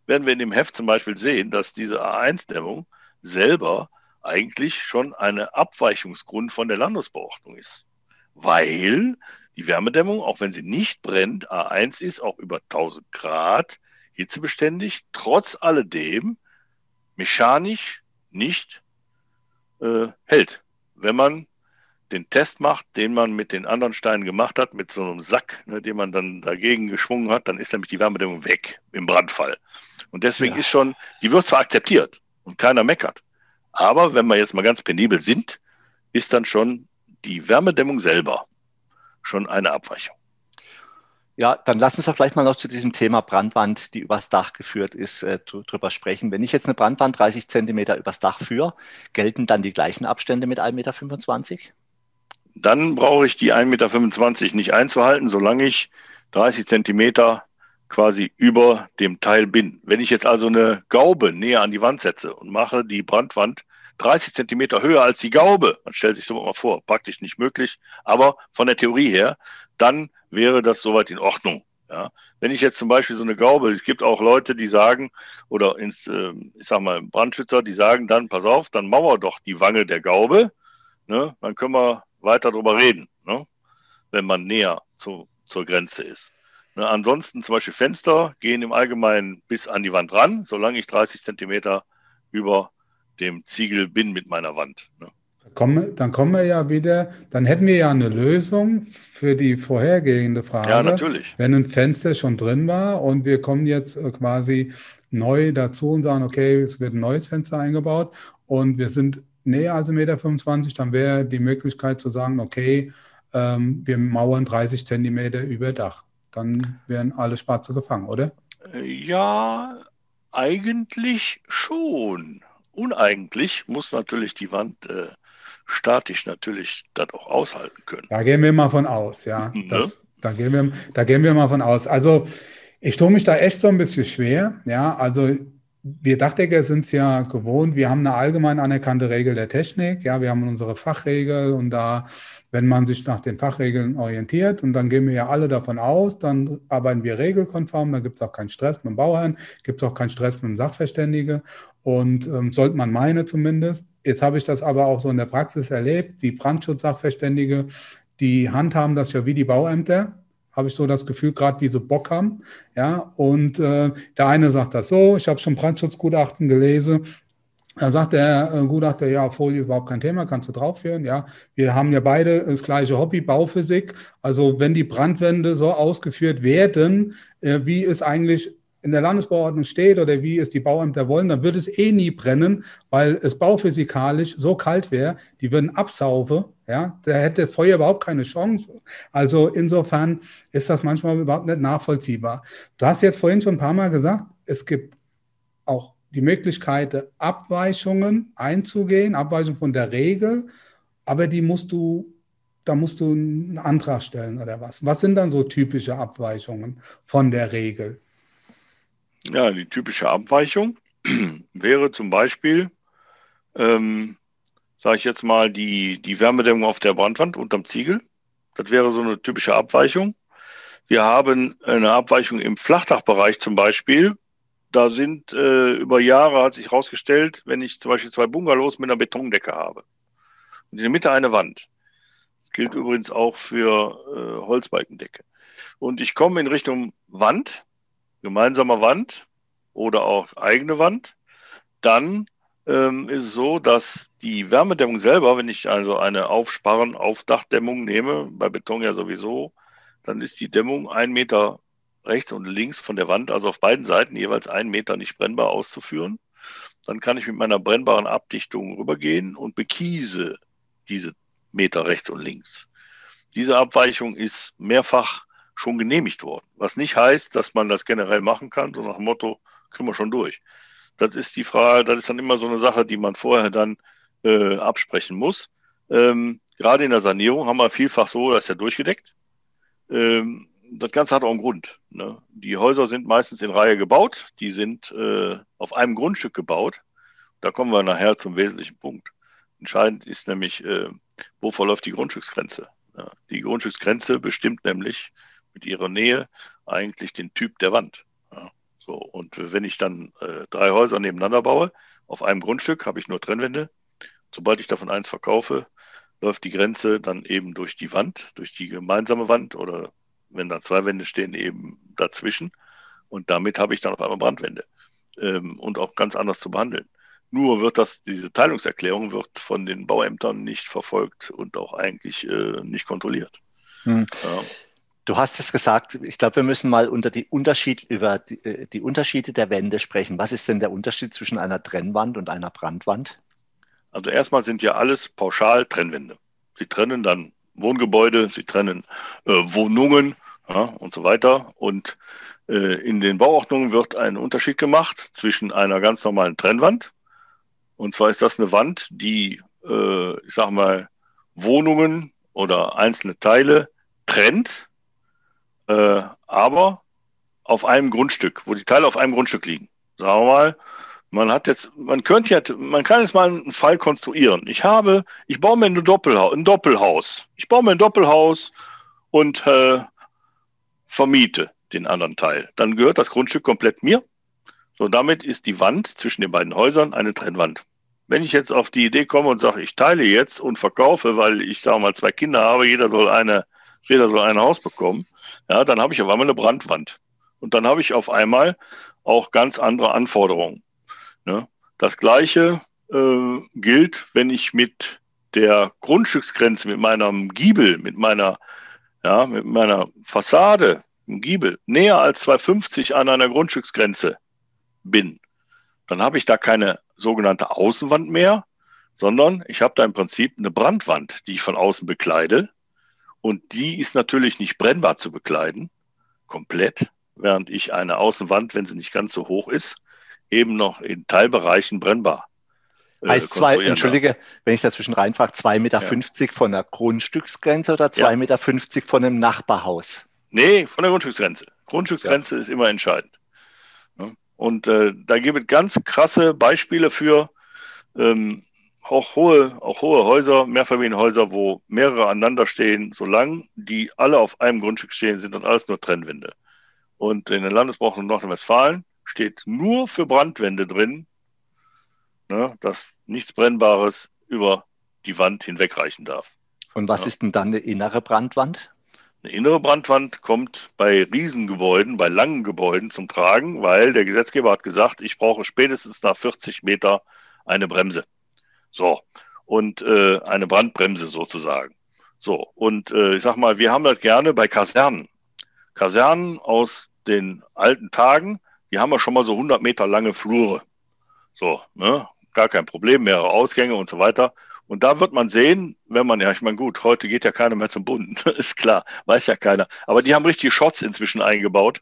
werden wir in dem Heft zum Beispiel sehen, dass diese A1-Dämmung selber eigentlich schon eine Abweichungsgrund von der Landesbeordnung ist. Weil die Wärmedämmung, auch wenn sie nicht brennt, A1 ist, auch über 1000 Grad hitzebeständig, trotz alledem mechanisch nicht äh, hält. Wenn man den Test macht, den man mit den anderen Steinen gemacht hat, mit so einem Sack, ne, den man dann dagegen geschwungen hat, dann ist nämlich die Wärmedämmung weg im Brandfall. Und deswegen ja. ist schon, die wird zwar akzeptiert und keiner meckert, aber wenn wir jetzt mal ganz penibel sind, ist dann schon die Wärmedämmung selber schon eine Abweichung. Ja, dann lass uns doch gleich mal noch zu diesem Thema Brandwand, die übers Dach geführt ist, äh, drüber sprechen. Wenn ich jetzt eine Brandwand 30 Zentimeter übers Dach führe, gelten dann die gleichen Abstände mit 1,25 Meter? Dann brauche ich die 1,25 Meter nicht einzuhalten, solange ich 30 Zentimeter quasi über dem Teil bin. Wenn ich jetzt also eine Gaube näher an die Wand setze und mache die Brandwand 30 Zentimeter höher als die Gaube, man stellt sich so mal vor, praktisch nicht möglich, aber von der Theorie her, dann wäre das soweit in Ordnung. Ja. Wenn ich jetzt zum Beispiel so eine Gaube, es gibt auch Leute, die sagen, oder ins, äh, ich sag mal, Brandschützer, die sagen dann, pass auf, dann mauer doch die Wange der Gaube, ne, dann können wir weiter drüber reden, ne, wenn man näher zu, zur Grenze ist. Ne, ansonsten zum Beispiel Fenster gehen im Allgemeinen bis an die Wand ran, solange ich 30 Zentimeter über dem Ziegel bin mit meiner Wand. Ne kommen, dann kommen wir ja wieder, dann hätten wir ja eine Lösung für die vorhergehende Frage. Ja, natürlich. Wenn ein Fenster schon drin war und wir kommen jetzt äh, quasi neu dazu und sagen, okay, es wird ein neues Fenster eingebaut und wir sind näher als 1,25 Meter, dann wäre die Möglichkeit zu sagen, okay, ähm, wir mauern 30 Zentimeter über Dach. Dann wären alle Spatze gefangen, oder? Äh, ja, eigentlich schon. Uneigentlich muss natürlich die Wand äh, statisch natürlich das auch aushalten können. Da gehen wir mal von aus, ja. Ne? Das, da, gehen wir, da gehen wir mal von aus. Also ich tue mich da echt so ein bisschen schwer, ja. Also wir Dachdecker sind es ja gewohnt, wir haben eine allgemein anerkannte Regel der Technik, ja, wir haben unsere Fachregel und da, wenn man sich nach den Fachregeln orientiert und dann gehen wir ja alle davon aus, dann arbeiten wir regelkonform, da gibt es auch keinen Stress mit dem Bauherrn, gibt es auch keinen Stress mit dem Sachverständige und ähm, sollte man meinen zumindest. Jetzt habe ich das aber auch so in der Praxis erlebt. Die Brandschutzsachverständige, die handhaben das ja wie die Bauämter. Habe ich so das Gefühl, gerade wie sie Bock haben. Ja, und äh, der eine sagt das so, ich habe schon Brandschutzgutachten gelesen. Da sagt der äh, Gutachter, ja, Folie ist überhaupt kein Thema, kannst du draufführen. Ja, wir haben ja beide das gleiche Hobby, Bauphysik. Also wenn die Brandwände so ausgeführt werden, äh, wie es eigentlich in der Landesbauordnung steht oder wie es die Bauämter wollen, dann würde es eh nie brennen, weil es bauphysikalisch so kalt wäre, die würden absaufen, ja, da hätte das Feuer überhaupt keine Chance. Also insofern ist das manchmal überhaupt nicht nachvollziehbar. Du hast jetzt vorhin schon ein paar Mal gesagt, es gibt auch die Möglichkeit, Abweichungen einzugehen, Abweichungen von der Regel, aber die musst du da musst du einen Antrag stellen oder was? Was sind dann so typische Abweichungen von der Regel? Ja, die typische Abweichung wäre zum Beispiel, ähm, sage ich jetzt mal, die, die Wärmedämmung auf der Brandwand unterm Ziegel. Das wäre so eine typische Abweichung. Wir haben eine Abweichung im Flachdachbereich zum Beispiel. Da sind äh, über Jahre hat sich herausgestellt, wenn ich zum Beispiel zwei Bungalows mit einer Betondecke habe und in der Mitte eine Wand. Das gilt übrigens auch für äh, Holzbalkendecke. Und ich komme in Richtung Wand gemeinsamer Wand oder auch eigene Wand, dann ähm, ist es so, dass die Wärmedämmung selber, wenn ich also eine Aufsparren, Aufdachdämmung nehme, bei Beton ja sowieso, dann ist die Dämmung ein Meter rechts und links von der Wand, also auf beiden Seiten jeweils einen Meter nicht brennbar auszuführen. Dann kann ich mit meiner brennbaren Abdichtung rübergehen und bekiese diese Meter rechts und links. Diese Abweichung ist mehrfach schon genehmigt worden. Was nicht heißt, dass man das generell machen kann, so nach dem Motto, kriegen wir schon durch. Das ist die Frage, das ist dann immer so eine Sache, die man vorher dann äh, absprechen muss. Ähm, gerade in der Sanierung haben wir vielfach so, das ist ja durchgedeckt. Ähm, das Ganze hat auch einen Grund. Ne? Die Häuser sind meistens in Reihe gebaut, die sind äh, auf einem Grundstück gebaut. da kommen wir nachher zum wesentlichen Punkt. Entscheidend ist nämlich, äh, wo verläuft die Grundstücksgrenze? Ja, die Grundstücksgrenze bestimmt nämlich mit ihrer Nähe eigentlich den Typ der Wand. Ja, so, und wenn ich dann äh, drei Häuser nebeneinander baue, auf einem Grundstück habe ich nur Trennwände. Sobald ich davon eins verkaufe, läuft die Grenze dann eben durch die Wand, durch die gemeinsame Wand oder wenn da zwei Wände stehen, eben dazwischen. Und damit habe ich dann auf einmal Brandwände ähm, und auch ganz anders zu behandeln. Nur wird das, diese Teilungserklärung wird von den Bauämtern nicht verfolgt und auch eigentlich äh, nicht kontrolliert. Hm. Ja. Du hast es gesagt, ich glaube, wir müssen mal unter die Unterschied, über die, äh, die, Unterschiede der Wände sprechen. Was ist denn der Unterschied zwischen einer Trennwand und einer Brandwand? Also erstmal sind ja alles pauschal Trennwände. Sie trennen dann Wohngebäude, sie trennen äh, Wohnungen ja, und so weiter. Und äh, in den Bauordnungen wird ein Unterschied gemacht zwischen einer ganz normalen Trennwand. Und zwar ist das eine Wand, die, äh, ich sag mal, Wohnungen oder einzelne Teile trennt äh, aber auf einem Grundstück, wo die Teile auf einem Grundstück liegen. Sagen wir mal, man hat jetzt, man könnte ja, man kann jetzt mal einen Fall konstruieren. Ich habe, ich baue mir ein Doppelhaus, ein Doppelhaus. Ich baue mir ein Doppelhaus und äh, vermiete den anderen Teil. Dann gehört das Grundstück komplett mir. So, damit ist die Wand zwischen den beiden Häusern eine Trennwand. Wenn ich jetzt auf die Idee komme und sage, ich teile jetzt und verkaufe, weil ich sage mal zwei Kinder habe, jeder soll eine, jeder soll ein Haus bekommen, ja, dann habe ich auf einmal eine Brandwand. Und dann habe ich auf einmal auch ganz andere Anforderungen. Ne? Das Gleiche äh, gilt, wenn ich mit der Grundstücksgrenze, mit meinem Giebel, mit meiner, ja, mit meiner Fassade, im Giebel, näher als 250 an einer Grundstücksgrenze bin. Dann habe ich da keine sogenannte Außenwand mehr, sondern ich habe da im Prinzip eine Brandwand, die ich von außen bekleide. Und die ist natürlich nicht brennbar zu bekleiden, komplett, während ich eine Außenwand, wenn sie nicht ganz so hoch ist, eben noch in Teilbereichen brennbar. Äh, heißt zwei, entschuldige, wenn ich dazwischen reinfrage, 2,50 Meter ja. von der Grundstücksgrenze oder 2,50 ja. Meter von einem Nachbarhaus? Nee, von der Grundstücksgrenze. Grundstücksgrenze ja. ist immer entscheidend. Und äh, da gibt es ganz krasse Beispiele für, ähm, auch hohe, auch hohe Häuser, Mehrfamilienhäuser, wo mehrere aneinander stehen, solange die alle auf einem Grundstück stehen, sind dann alles nur Trennwände. Und in den Landesbrauchen Nordrhein-Westfalen steht nur für Brandwände drin, ne, dass nichts Brennbares über die Wand hinwegreichen darf. Und was ja. ist denn dann eine innere Brandwand? Eine innere Brandwand kommt bei Riesengebäuden, bei langen Gebäuden zum Tragen, weil der Gesetzgeber hat gesagt, ich brauche spätestens nach 40 Meter eine Bremse. So. Und äh, eine Brandbremse sozusagen. So. Und äh, ich sag mal, wir haben das gerne bei Kasernen. Kasernen aus den alten Tagen, die haben ja schon mal so 100 Meter lange Flure. So, ne? Gar kein Problem, mehrere Ausgänge und so weiter. Und da wird man sehen, wenn man, ja, ich meine, gut, heute geht ja keiner mehr zum Bunden, ist klar, weiß ja keiner. Aber die haben richtige Shots inzwischen eingebaut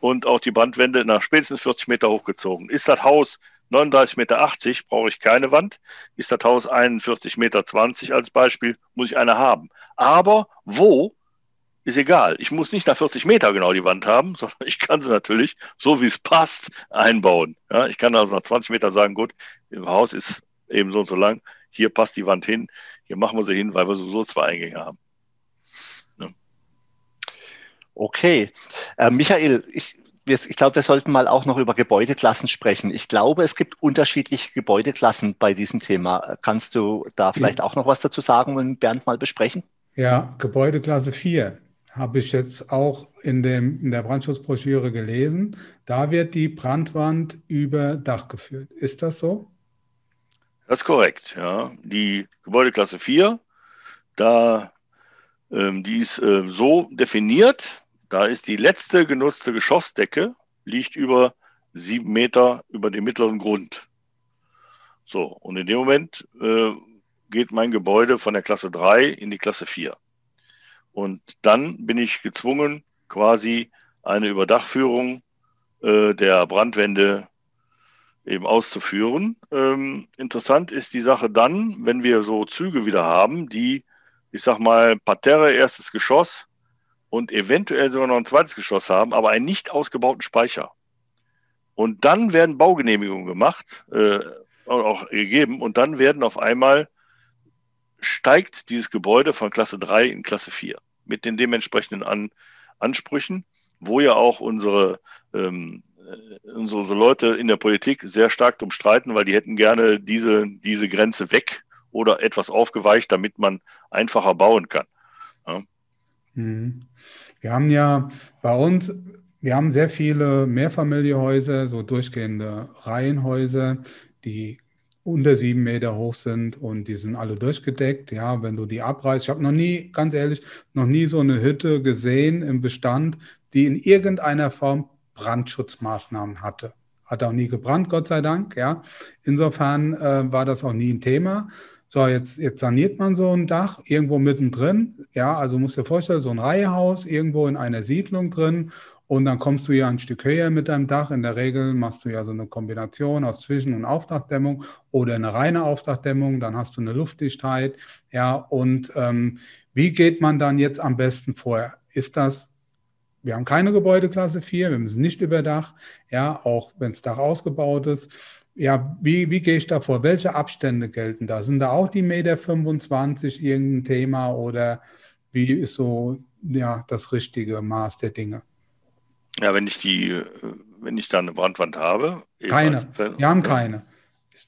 und auch die Brandwände nach spätestens 40 Meter hochgezogen. Ist das Haus 39,80 Meter brauche ich keine Wand. Ist das Haus 41,20 Meter als Beispiel, muss ich eine haben. Aber wo, ist egal. Ich muss nicht nach 40 Meter genau die Wand haben, sondern ich kann sie natürlich, so wie es passt, einbauen. Ja, ich kann also nach 20 Meter sagen, gut, im Haus ist eben so und so lang, hier passt die Wand hin, hier machen wir sie hin, weil wir sowieso zwei Eingänge haben. Okay. Äh, Michael, ich, ich glaube, wir sollten mal auch noch über Gebäudeklassen sprechen. Ich glaube, es gibt unterschiedliche Gebäudeklassen bei diesem Thema. Kannst du da vielleicht auch noch was dazu sagen und Bernd mal besprechen? Ja, Gebäudeklasse 4 habe ich jetzt auch in, dem, in der Brandschutzbroschüre gelesen. Da wird die Brandwand über Dach geführt. Ist das so? Das ist korrekt, ja. Die Gebäudeklasse 4, da, ähm, die ist äh, so definiert, da ist die letzte genutzte Geschossdecke, liegt über sieben Meter über dem mittleren Grund. So, und in dem Moment äh, geht mein Gebäude von der Klasse 3 in die Klasse 4. Und dann bin ich gezwungen, quasi eine Überdachführung äh, der Brandwände eben auszuführen. Ähm, interessant ist die Sache dann, wenn wir so Züge wieder haben, die, ich sag mal, Parterre, erstes Geschoss, und eventuell sogar noch ein zweites Geschoss haben, aber einen nicht ausgebauten Speicher. Und dann werden Baugenehmigungen gemacht, äh, auch gegeben. Und dann werden auf einmal steigt dieses Gebäude von Klasse 3 in Klasse 4 mit den dementsprechenden An Ansprüchen, wo ja auch unsere, ähm, äh, unsere, Leute in der Politik sehr stark drum streiten, weil die hätten gerne diese, diese Grenze weg oder etwas aufgeweicht, damit man einfacher bauen kann. Mhm. Wir haben ja bei uns, wir haben sehr viele Mehrfamilienhäuser, so durchgehende Reihenhäuser, die unter sieben Meter hoch sind und die sind alle durchgedeckt. Ja, wenn du die abreißt, ich habe noch nie, ganz ehrlich, noch nie so eine Hütte gesehen im Bestand, die in irgendeiner Form Brandschutzmaßnahmen hatte. Hat auch nie gebrannt, Gott sei Dank. Ja, insofern äh, war das auch nie ein Thema. So, jetzt, jetzt saniert man so ein Dach irgendwo mittendrin. Ja, also musst dir vorstellen, so ein Reihehaus irgendwo in einer Siedlung drin und dann kommst du ja ein Stück höher mit deinem Dach. In der Regel machst du ja so eine Kombination aus Zwischen- und Aufdachdämmung oder eine reine Aufdachdämmung. Dann hast du eine Luftdichtheit. Ja, und ähm, wie geht man dann jetzt am besten vor? Ist das, wir haben keine Gebäudeklasse 4, wir müssen nicht über Dach, ja, auch wenn das Dach ausgebaut ist. Ja, wie, wie gehe ich da vor? Welche Abstände gelten da? Sind da auch die Meter 25 irgendein Thema oder wie ist so ja, das richtige Maß der Dinge? Ja, wenn ich die, äh, wenn ich da eine Brandwand habe. Keine. Wir haben keine.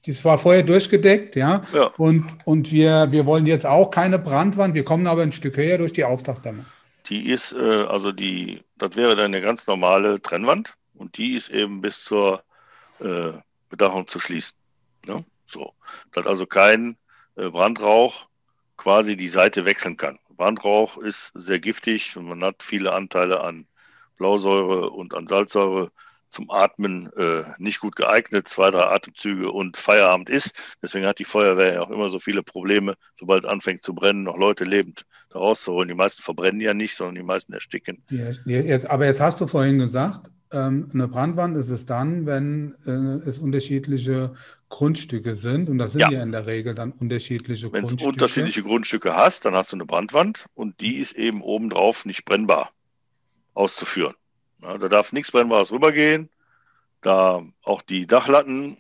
Das war vorher durchgedeckt, ja. ja. Und, und wir, wir wollen jetzt auch keine Brandwand. Wir kommen aber ein Stück höher durch die Aufdachdämmung. Die ist, äh, also die, das wäre dann eine ganz normale Trennwand und die ist eben bis zur äh, Bedachung zu schließen. Ne? So. Dass also kein äh, Brandrauch quasi die Seite wechseln kann. Brandrauch ist sehr giftig und man hat viele Anteile an Blausäure und an Salzsäure zum Atmen äh, nicht gut geeignet, zwei, drei Atemzüge und Feierabend ist. Deswegen hat die Feuerwehr ja auch immer so viele Probleme, sobald anfängt zu brennen, noch Leute lebend da rauszuholen. Die meisten verbrennen ja nicht, sondern die meisten ersticken. Ja, jetzt, aber jetzt hast du vorhin gesagt, eine Brandwand ist es dann, wenn äh, es unterschiedliche Grundstücke sind. Und das sind ja, ja in der Regel dann unterschiedliche Wenn Grundstücke. Wenn du unterschiedliche Grundstücke hast, dann hast du eine Brandwand und die ist eben obendrauf nicht brennbar auszuführen. Ja, da darf nichts Brennbares rübergehen. Da auch die Dachlatten,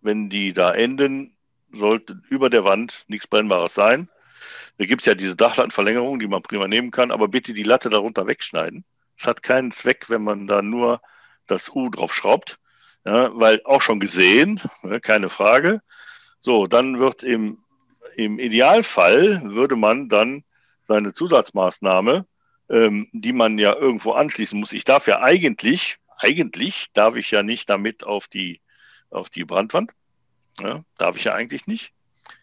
wenn die da enden, sollte über der Wand nichts Brennbares sein. Da gibt es ja diese Dachlattenverlängerung, die man prima nehmen kann, aber bitte die Latte darunter wegschneiden. Es hat keinen Zweck, wenn man da nur das U drauf schraubt, ja, weil auch schon gesehen, ja, keine Frage. So, dann wird im, im Idealfall würde man dann seine Zusatzmaßnahme ähm, die man ja irgendwo anschließen muss. Ich darf ja eigentlich, eigentlich darf ich ja nicht damit auf die, auf die Brandwand. Ja, darf ich ja eigentlich nicht.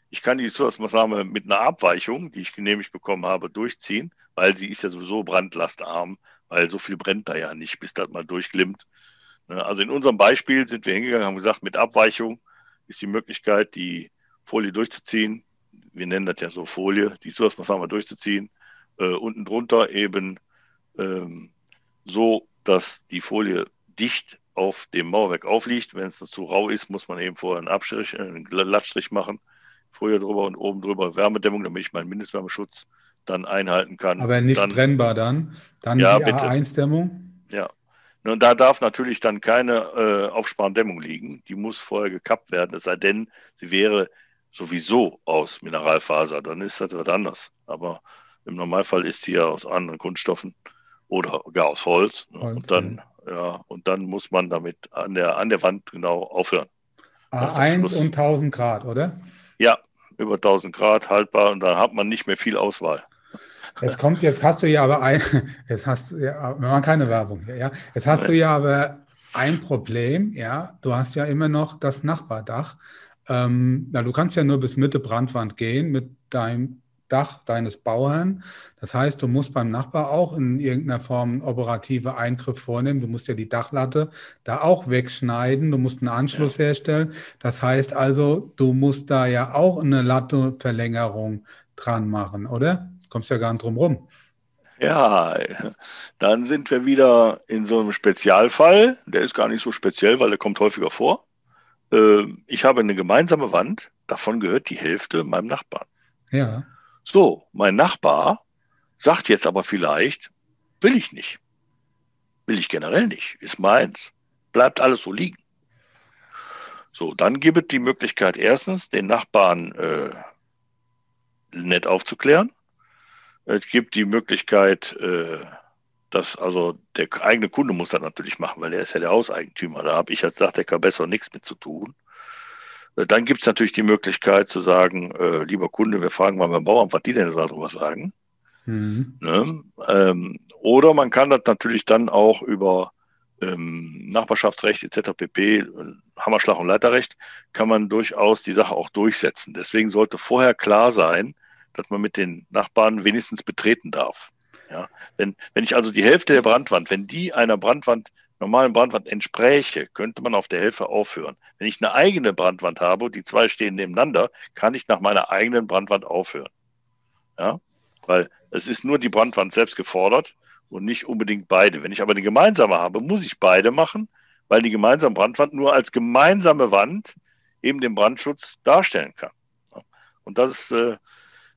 Ich kann die Zusatzmaßnahme mit einer Abweichung, die ich genehmigt bekommen habe, durchziehen, weil sie ist ja sowieso brandlastarm, weil so viel brennt da ja nicht, bis das mal durchglimmt. Also in unserem Beispiel sind wir hingegangen, haben gesagt, mit Abweichung ist die Möglichkeit, die Folie durchzuziehen. Wir nennen das ja so Folie, die Zusatzmaßnahme durchzuziehen äh, unten drunter eben ähm, so, dass die Folie dicht auf dem Mauerwerk aufliegt. Wenn es zu rau ist, muss man eben vorher einen Abstrich, einen Glattstrich machen. Folie drüber und oben drüber Wärmedämmung, damit ich meinen Mindestwärmeschutz dann einhalten kann. Aber nicht dann, brennbar dann? Dann ja, die A1-Dämmung? Ja. Und da darf natürlich dann keine äh, Aufsparendämmung liegen. Die muss vorher gekappt werden, es sei denn, sie wäre sowieso aus Mineralfaser. Dann ist das was anderes. Aber im Normalfall ist sie ja aus anderen Kunststoffen oder gar aus Holz. Ne? Holz und dann, ja. ja. und dann muss man damit an der, an der Wand genau aufhören. A1 und 1000 Grad, oder? Ja, über 1000 Grad haltbar und dann hat man nicht mehr viel Auswahl. Jetzt kommt, jetzt hast du ja aber ein, jetzt hast du ja, wir machen keine Werbung hier, ja. Jetzt hast du ja aber ein Problem, ja. Du hast ja immer noch das Nachbardach. Ähm, na, du kannst ja nur bis Mitte Brandwand gehen mit deinem Dach deines Bauherrn. Das heißt, du musst beim Nachbar auch in irgendeiner Form operative Eingriff vornehmen. Du musst ja die Dachlatte da auch wegschneiden. Du musst einen Anschluss ja. herstellen. Das heißt also, du musst da ja auch eine Latteverlängerung dran machen, oder? Du kommst ja gar nicht drum rum. Ja, dann sind wir wieder in so einem Spezialfall. Der ist gar nicht so speziell, weil der kommt häufiger vor. Ähm, ich habe eine gemeinsame Wand, davon gehört die Hälfte meinem Nachbarn. Ja. So, mein Nachbar sagt jetzt aber vielleicht, will ich nicht. Will ich generell nicht, ist meins. Bleibt alles so liegen. So, dann gibt es die Möglichkeit, erstens den Nachbarn äh, nett aufzuklären. Es gibt die Möglichkeit, äh, dass also der eigene Kunde muss das natürlich machen, weil er ist ja der Hauseigentümer. Da habe ich als Dachdecker besser nichts mit zu tun. Äh, dann gibt es natürlich die Möglichkeit zu sagen, äh, lieber Kunde, wir fragen mal beim Bauamt, was die denn darüber sagen. Mhm. Ne? Ähm, oder man kann das natürlich dann auch über ähm, Nachbarschaftsrecht etc. pp, Hammerschlag und Leiterrecht, kann man durchaus die Sache auch durchsetzen. Deswegen sollte vorher klar sein, dass man mit den Nachbarn wenigstens betreten darf. Ja, wenn, wenn ich also die Hälfte der Brandwand, wenn die einer Brandwand, normalen Brandwand entspräche, könnte man auf der Hälfte aufhören. Wenn ich eine eigene Brandwand habe, die zwei stehen nebeneinander, kann ich nach meiner eigenen Brandwand aufhören. Ja, weil es ist nur die Brandwand selbst gefordert und nicht unbedingt beide. Wenn ich aber eine gemeinsame habe, muss ich beide machen, weil die gemeinsame Brandwand nur als gemeinsame Wand eben den Brandschutz darstellen kann. Und das ist, äh,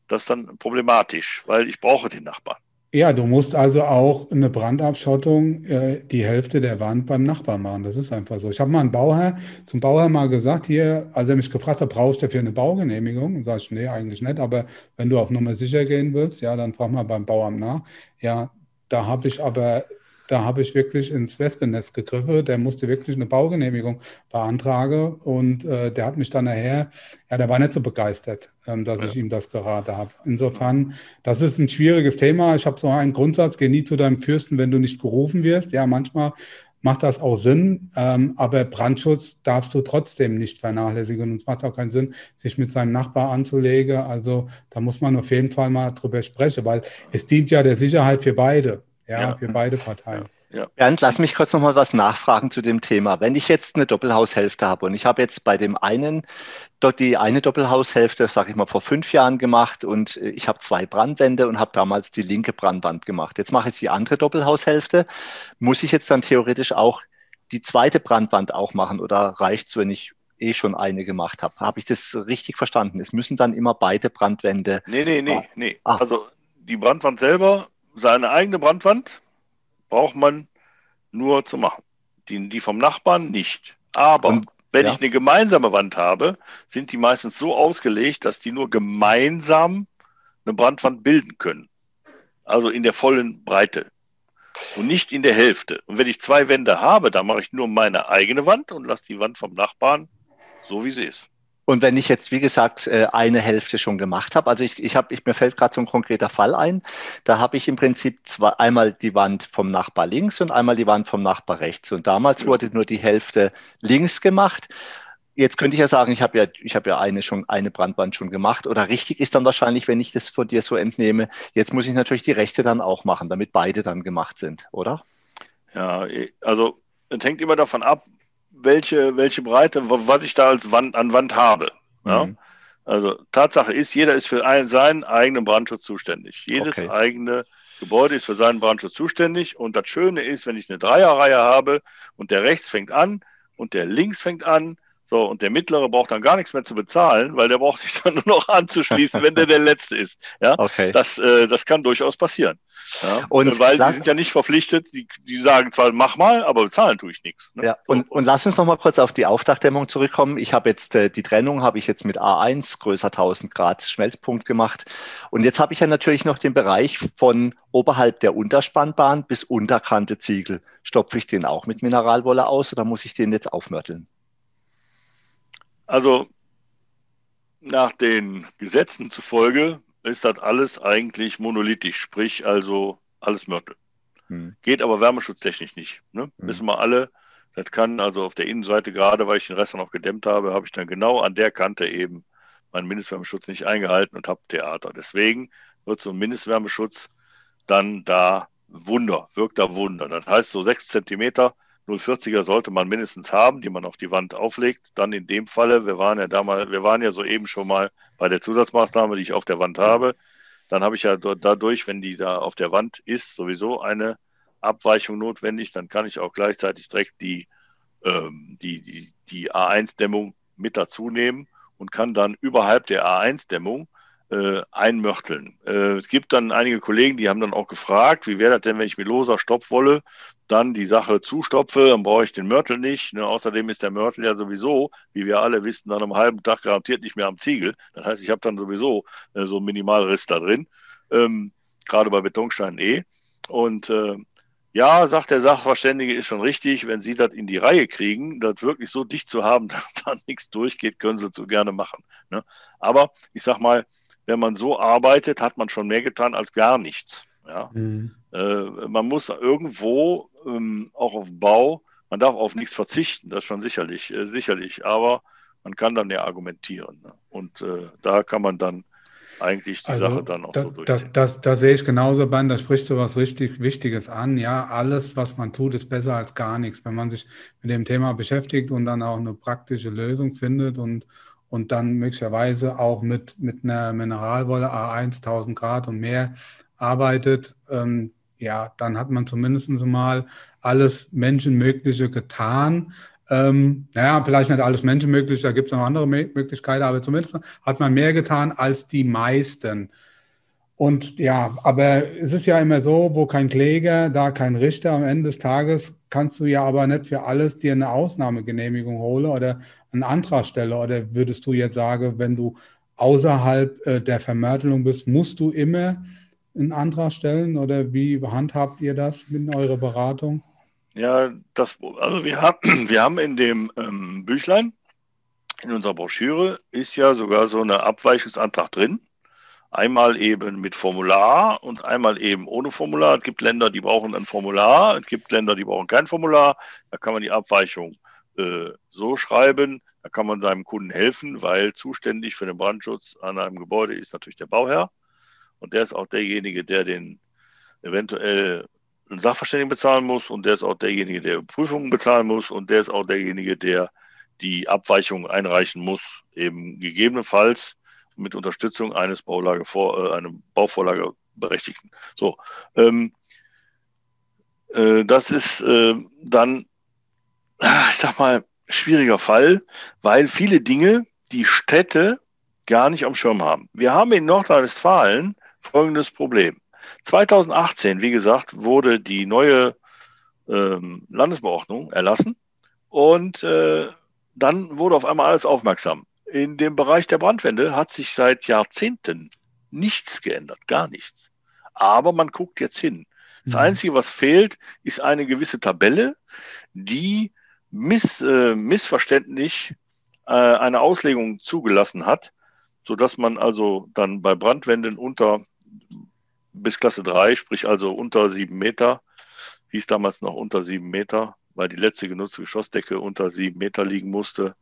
das ist dann problematisch, weil ich brauche den Nachbarn. Ja, du musst also auch eine Brandabschottung äh, die Hälfte der Wand beim Nachbarn machen. Das ist einfach so. Ich habe mal einen Bauherr, zum Bauherr mal gesagt, hier, als er mich gefragt hat, brauchst du dafür eine Baugenehmigung? Und sage ich, nee, eigentlich nicht. Aber wenn du auf Nummer sicher gehen willst, ja, dann frag mal beim Bauamt nach. Ja, da habe ich aber da habe ich wirklich ins Wespennest gegriffen. Der musste wirklich eine Baugenehmigung beantragen und äh, der hat mich dann nachher, ja, der war nicht so begeistert, ähm, dass ja. ich ihm das geraten habe. Insofern, das ist ein schwieriges Thema. Ich habe so einen Grundsatz, geh nie zu deinem Fürsten, wenn du nicht gerufen wirst. Ja, manchmal macht das auch Sinn, ähm, aber Brandschutz darfst du trotzdem nicht vernachlässigen und es macht auch keinen Sinn, sich mit seinem Nachbar anzulegen. Also da muss man auf jeden Fall mal drüber sprechen, weil es dient ja der Sicherheit für beide ja, ja. für beide Parteien. Ja. Bernd, lass mich kurz noch mal was nachfragen zu dem Thema. Wenn ich jetzt eine Doppelhaushälfte habe und ich habe jetzt bei dem einen dort die eine Doppelhaushälfte, sage ich mal, vor fünf Jahren gemacht und äh, ich habe zwei Brandwände und habe damals die linke Brandwand gemacht. Jetzt mache ich die andere Doppelhaushälfte. Muss ich jetzt dann theoretisch auch die zweite Brandwand auch machen oder reicht es, wenn ich eh schon eine gemacht habe? Habe ich das richtig verstanden? Es müssen dann immer beide Brandwände. Nee, nee, nee, nee. Ah. Also die Brandwand selber seine eigene Brandwand braucht man nur zu machen. Die, die vom Nachbarn nicht. Aber Und, wenn ja. ich eine gemeinsame Wand habe, sind die meistens so ausgelegt, dass die nur gemeinsam eine Brandwand bilden können. Also in der vollen Breite. Und nicht in der Hälfte. Und wenn ich zwei Wände habe, dann mache ich nur meine eigene Wand und lasse die Wand vom Nachbarn so, wie sie ist. Und wenn ich jetzt, wie gesagt, äh, eine Hälfte schon gemacht habe, also ich, ich habe, ich, mir fällt gerade so ein konkreter Fall ein, da habe ich im Prinzip zwei, einmal die Wand vom Nachbar links und einmal die Wand vom Nachbar rechts. Und damals wurde nur die Hälfte links gemacht. Jetzt könnte ich ja sagen, ich habe ja, ich habe ja eine schon, eine Brandwand schon gemacht. Oder richtig ist dann wahrscheinlich, wenn ich das von dir so entnehme, jetzt muss ich natürlich die rechte dann auch machen, damit beide dann gemacht sind, oder? Ja, also es hängt immer davon ab, welche, welche Breite, was ich da als Wand an Wand habe. Ja? Mhm. Also Tatsache ist, jeder ist für einen, seinen eigenen Brandschutz zuständig. Jedes okay. eigene Gebäude ist für seinen Brandschutz zuständig. Und das Schöne ist, wenn ich eine Dreierreihe habe und der rechts fängt an und der links fängt an, so, und der Mittlere braucht dann gar nichts mehr zu bezahlen, weil der braucht sich dann nur noch anzuschließen, wenn der der Letzte ist. Ja, okay. das, äh, das kann durchaus passieren. Ja? Und weil die sind ja nicht verpflichtet, die, die sagen zwar, mach mal, aber bezahlen tue ich nichts. Ne? Ja, und, und lass uns noch mal kurz auf die Aufdachdämmung zurückkommen. Ich habe jetzt äh, die Trennung habe ich jetzt mit A1 größer 1000 Grad Schmelzpunkt gemacht. Und jetzt habe ich ja natürlich noch den Bereich von oberhalb der Unterspannbahn bis Unterkante Ziegel. Stopfe ich den auch mit Mineralwolle aus oder muss ich den jetzt aufmörteln? Also nach den Gesetzen zufolge ist das alles eigentlich monolithisch, sprich also alles Mörtel. Hm. Geht aber wärmeschutztechnisch nicht. Ne? Hm. Wissen wir alle. Das kann also auf der Innenseite, gerade weil ich den Rest noch gedämmt habe, habe ich dann genau an der Kante eben meinen Mindestwärmeschutz nicht eingehalten und habe Theater. Deswegen wird so ein Mindestwärmeschutz dann da Wunder, wirkt da Wunder. Das heißt, so sechs Zentimeter 040er sollte man mindestens haben, die man auf die Wand auflegt. Dann in dem Falle, wir waren ja damals, wir waren ja soeben schon mal bei der Zusatzmaßnahme, die ich auf der Wand habe. Dann habe ich ja dadurch, wenn die da auf der Wand ist, sowieso eine Abweichung notwendig. Dann kann ich auch gleichzeitig direkt die, ähm, die, die, die A1-Dämmung mit dazu nehmen und kann dann überhalb der A1-Dämmung äh, einmörteln. Äh, es gibt dann einige Kollegen, die haben dann auch gefragt, wie wäre das denn, wenn ich mit loser Stoppwolle dann die Sache zustopfe, dann brauche ich den Mörtel nicht. Ne? Außerdem ist der Mörtel ja sowieso, wie wir alle wissen, dann am halben Tag garantiert nicht mehr am Ziegel. Das heißt, ich habe dann sowieso äh, so einen Minimalriss da drin, ähm, gerade bei Betonsteinen eh. Und äh, ja, sagt der Sachverständige, ist schon richtig, wenn Sie das in die Reihe kriegen, das wirklich so dicht zu haben, dass da nichts durchgeht, können Sie so gerne machen. Ne? Aber ich sag mal, wenn man so arbeitet, hat man schon mehr getan als gar nichts. Ja? Mhm. Äh, man muss irgendwo ähm, auch auf Bau, man darf auf nichts verzichten, das schon sicherlich, äh, sicherlich, aber man kann dann ja argumentieren. Ne? Und äh, da kann man dann eigentlich die also, Sache dann auch das, so durchziehen. Das, das, das, sehe ich genauso, Ben, da sprichst du was richtig Wichtiges an. Ja, alles, was man tut, ist besser als gar nichts. Wenn man sich mit dem Thema beschäftigt und dann auch eine praktische Lösung findet und, und dann möglicherweise auch mit, mit einer Mineralwolle A1 1000 Grad und mehr arbeitet, ähm, ja, dann hat man zumindest mal alles Menschenmögliche getan. Ähm, naja, vielleicht nicht alles Menschenmögliche, da gibt es noch andere Möglichkeiten, aber zumindest hat man mehr getan als die meisten. Und ja, aber es ist ja immer so, wo kein Kläger, da kein Richter. Am Ende des Tages kannst du ja aber nicht für alles dir eine Ausnahmegenehmigung holen oder einen Antrag stellen. Oder würdest du jetzt sagen, wenn du außerhalb äh, der Vermörtelung bist, musst du immer einen Antrag stellen oder wie handhabt ihr das mit eurer Beratung? Ja, das, also wir haben, wir haben in dem ähm, Büchlein, in unserer Broschüre, ist ja sogar so ein Abweichungsantrag drin. Einmal eben mit Formular und einmal eben ohne Formular. Es gibt Länder, die brauchen ein Formular, es gibt Länder, die brauchen kein Formular. Da kann man die Abweichung äh, so schreiben, da kann man seinem Kunden helfen, weil zuständig für den Brandschutz an einem Gebäude ist natürlich der Bauherr. Und der ist auch derjenige, der den eventuell einen Sachverständigen bezahlen muss und der ist auch derjenige, der Prüfungen bezahlen muss und der ist auch derjenige, der die Abweichung einreichen muss, eben gegebenenfalls mit Unterstützung eines Baulage vor, äh, einem Bauvorlageberechtigten. So, ähm, äh, das ist äh, dann, ah, ich sag mal, schwieriger Fall, weil viele Dinge die Städte gar nicht am Schirm haben. Wir haben in Nordrhein-Westfalen folgendes Problem. 2018, wie gesagt, wurde die neue ähm, Landesbeordnung erlassen und äh, dann wurde auf einmal alles aufmerksam. In dem Bereich der Brandwände hat sich seit Jahrzehnten nichts geändert, gar nichts. Aber man guckt jetzt hin. Das mhm. Einzige, was fehlt, ist eine gewisse Tabelle, die miss, äh, missverständlich äh, eine Auslegung zugelassen hat, sodass man also dann bei Brandwänden unter bis Klasse 3, sprich also unter sieben Meter, hieß damals noch unter sieben Meter, weil die letzte genutzte Geschossdecke unter sieben Meter liegen musste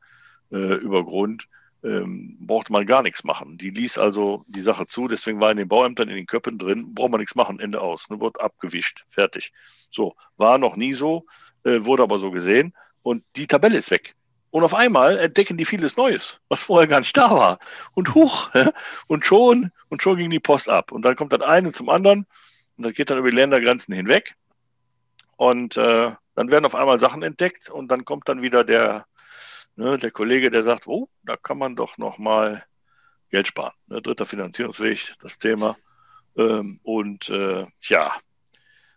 äh, über Grund, ähm, brauchte man gar nichts machen. Die ließ also die Sache zu, deswegen war in den Bauämtern in den Köppen drin, braucht man nichts machen, Ende aus. Ne, wird abgewischt, fertig. So, war noch nie so, äh, wurde aber so gesehen und die Tabelle ist weg. Und auf einmal entdecken die vieles Neues, was vorher gar nicht da war. Und huch, und schon, und schon ging die Post ab. Und dann kommt das eine zum anderen und das geht dann über die Ländergrenzen hinweg. Und äh, dann werden auf einmal Sachen entdeckt und dann kommt dann wieder der, ne, der Kollege, der sagt, oh, da kann man doch noch mal Geld sparen. Ne, dritter Finanzierungsweg, das Thema. Ähm, und äh, ja,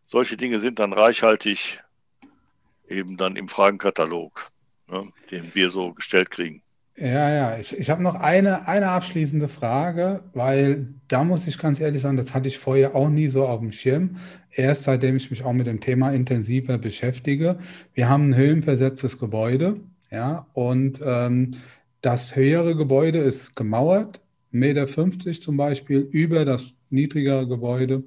solche Dinge sind dann reichhaltig eben dann im Fragenkatalog ne, den wir so gestellt kriegen. Ja, ja, ich, ich habe noch eine, eine abschließende Frage, weil da muss ich ganz ehrlich sagen, das hatte ich vorher auch nie so auf dem Schirm. Erst seitdem ich mich auch mit dem Thema intensiver beschäftige. Wir haben ein höhenversetztes Gebäude, ja, und ähm, das höhere Gebäude ist gemauert, 1,50 Meter zum Beispiel, über das niedrigere Gebäude.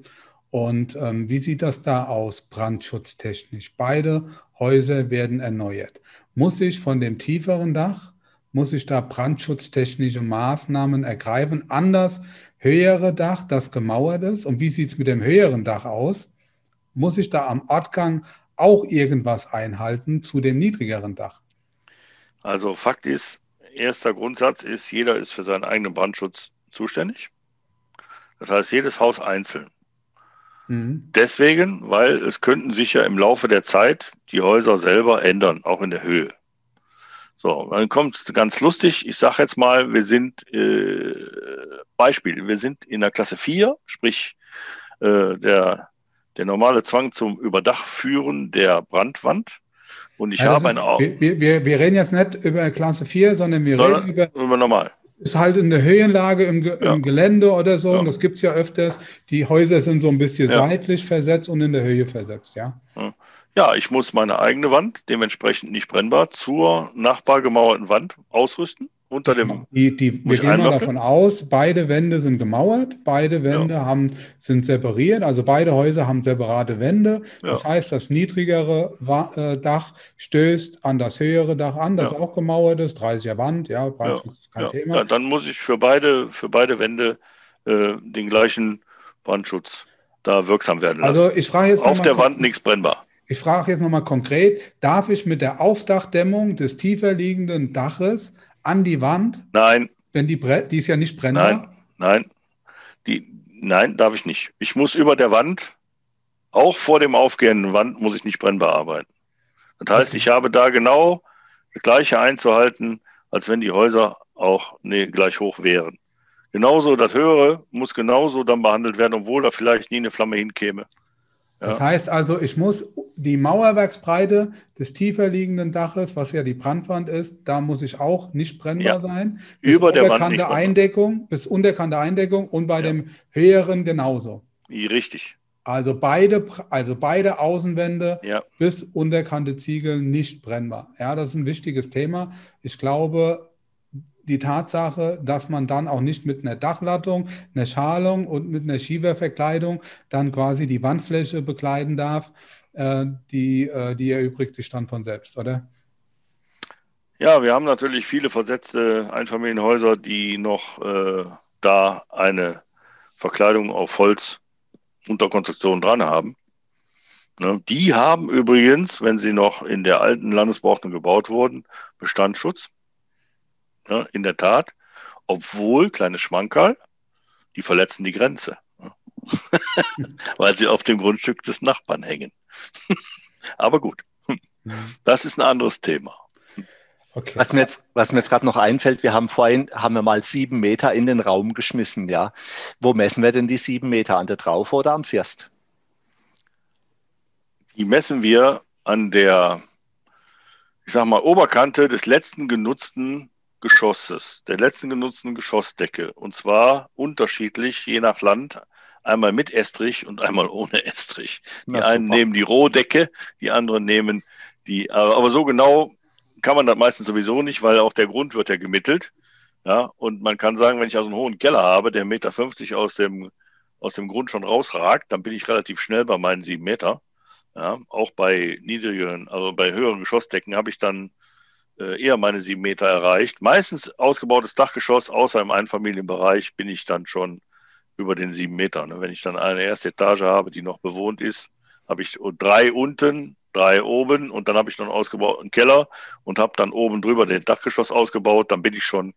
Und ähm, wie sieht das da aus, brandschutztechnisch? Beide Häuser werden erneuert. Muss ich von dem tieferen Dach, muss ich da brandschutztechnische Maßnahmen ergreifen? Anders höhere Dach, das gemauert ist. Und wie sieht es mit dem höheren Dach aus? Muss ich da am Ortgang auch irgendwas einhalten zu dem niedrigeren Dach? Also Fakt ist, erster Grundsatz ist, jeder ist für seinen eigenen Brandschutz zuständig. Das heißt, jedes Haus einzeln. Mhm. Deswegen, weil es könnten sich ja im Laufe der Zeit die Häuser selber ändern, auch in der Höhe. So, dann kommt es ganz lustig. Ich sage jetzt mal, wir sind, äh, Beispiel, wir sind in der Klasse 4, sprich, äh, der, der normale Zwang zum Überdachführen der Brandwand. Und ich ja, habe eine. Wir, wir, wir reden jetzt nicht über Klasse 4, sondern wir sondern reden über. über normal. Ist halt in der Höhenlage im, Ge ja. im Gelände oder so. Ja. Und das gibt es ja öfters. Die Häuser sind so ein bisschen ja. seitlich versetzt und in der Höhe versetzt, ja. Ja, ich muss meine eigene Wand, dementsprechend nicht brennbar, zur nachbargemauerten Wand ausrüsten unter dem. Die, die, wir gehen mal davon aus, beide Wände sind gemauert, beide Wände ja. haben, sind separiert, also beide Häuser haben separate Wände. Ja. Das heißt, das niedrigere äh, Dach stößt an das höhere Dach an, das ja. auch gemauert ist, 30er Wand, ja, Brandschutz ist kein Thema. dann muss ich für beide, für beide Wände äh, den gleichen Brandschutz da wirksam werden lassen. Also ich frage jetzt Auf der Wand nichts brennbar. Ich frage jetzt nochmal konkret, darf ich mit der Aufdachdämmung des tiefer liegenden Daches an die Wand? Nein. Wenn die, die ist ja nicht brennbar? Nein, nein. Die, nein, darf ich nicht. Ich muss über der Wand, auch vor dem aufgehenden Wand, muss ich nicht brennbar arbeiten. Das heißt, okay. ich habe da genau das Gleiche einzuhalten, als wenn die Häuser auch nee, gleich hoch wären. Genauso, das Höhere muss genauso dann behandelt werden, obwohl da vielleicht nie eine Flamme hinkäme. Das heißt also, ich muss die Mauerwerksbreite des tiefer liegenden Daches, was ja die Brandwand ist, da muss ich auch nicht brennbar ja. sein. Bis Über der Wand nicht Eindeckung, bis unterkante Eindeckung und bei ja. dem höheren genauso. Richtig. Also beide, also beide Außenwände ja. bis unterkante Ziegel nicht brennbar. Ja, das ist ein wichtiges Thema. Ich glaube, die Tatsache, dass man dann auch nicht mit einer Dachlattung, einer Schalung und mit einer Schieferverkleidung dann quasi die Wandfläche bekleiden darf, äh, die, äh, die erübrigt sich dann von selbst, oder? Ja, wir haben natürlich viele versetzte Einfamilienhäuser, die noch äh, da eine Verkleidung auf Holz unter Konstruktion dran haben. Ne? Die haben übrigens, wenn sie noch in der alten Landesbeordnung gebaut wurden, Bestandsschutz. Ja, in der Tat. Obwohl, kleines Schmankerl, die verletzen die Grenze. Weil sie auf dem Grundstück des Nachbarn hängen. Aber gut, das ist ein anderes Thema. Okay. Was mir jetzt, was mir jetzt gerade noch einfällt, wir haben vorhin, haben wir mal sieben Meter in den Raum geschmissen, ja. Wo messen wir denn die sieben Meter? An der Traufe oder am First? Die messen wir an der, ich sag mal, Oberkante des letzten genutzten Geschosses, der letzten genutzten Geschossdecke. Und zwar unterschiedlich, je nach Land. Einmal mit Estrich und einmal ohne Estrich. Die Na, einen nehmen die Rohdecke, die anderen nehmen die, aber so genau kann man das meistens sowieso nicht, weil auch der Grund wird ja gemittelt. Ja, und man kann sagen, wenn ich also einen hohen Keller habe, der 1,50 Meter aus dem, aus dem Grund schon rausragt, dann bin ich relativ schnell bei meinen sieben Meter. Ja, auch bei niedrigeren, also bei höheren Geschossdecken habe ich dann eher meine sieben Meter erreicht. Meistens ausgebautes Dachgeschoss, außer im Einfamilienbereich bin ich dann schon über den sieben Metern. Ne? Wenn ich dann eine erste Etage habe, die noch bewohnt ist, habe ich drei unten, drei oben und dann habe ich noch einen ausgebauten Keller und habe dann oben drüber den Dachgeschoss ausgebaut. Dann bin ich schon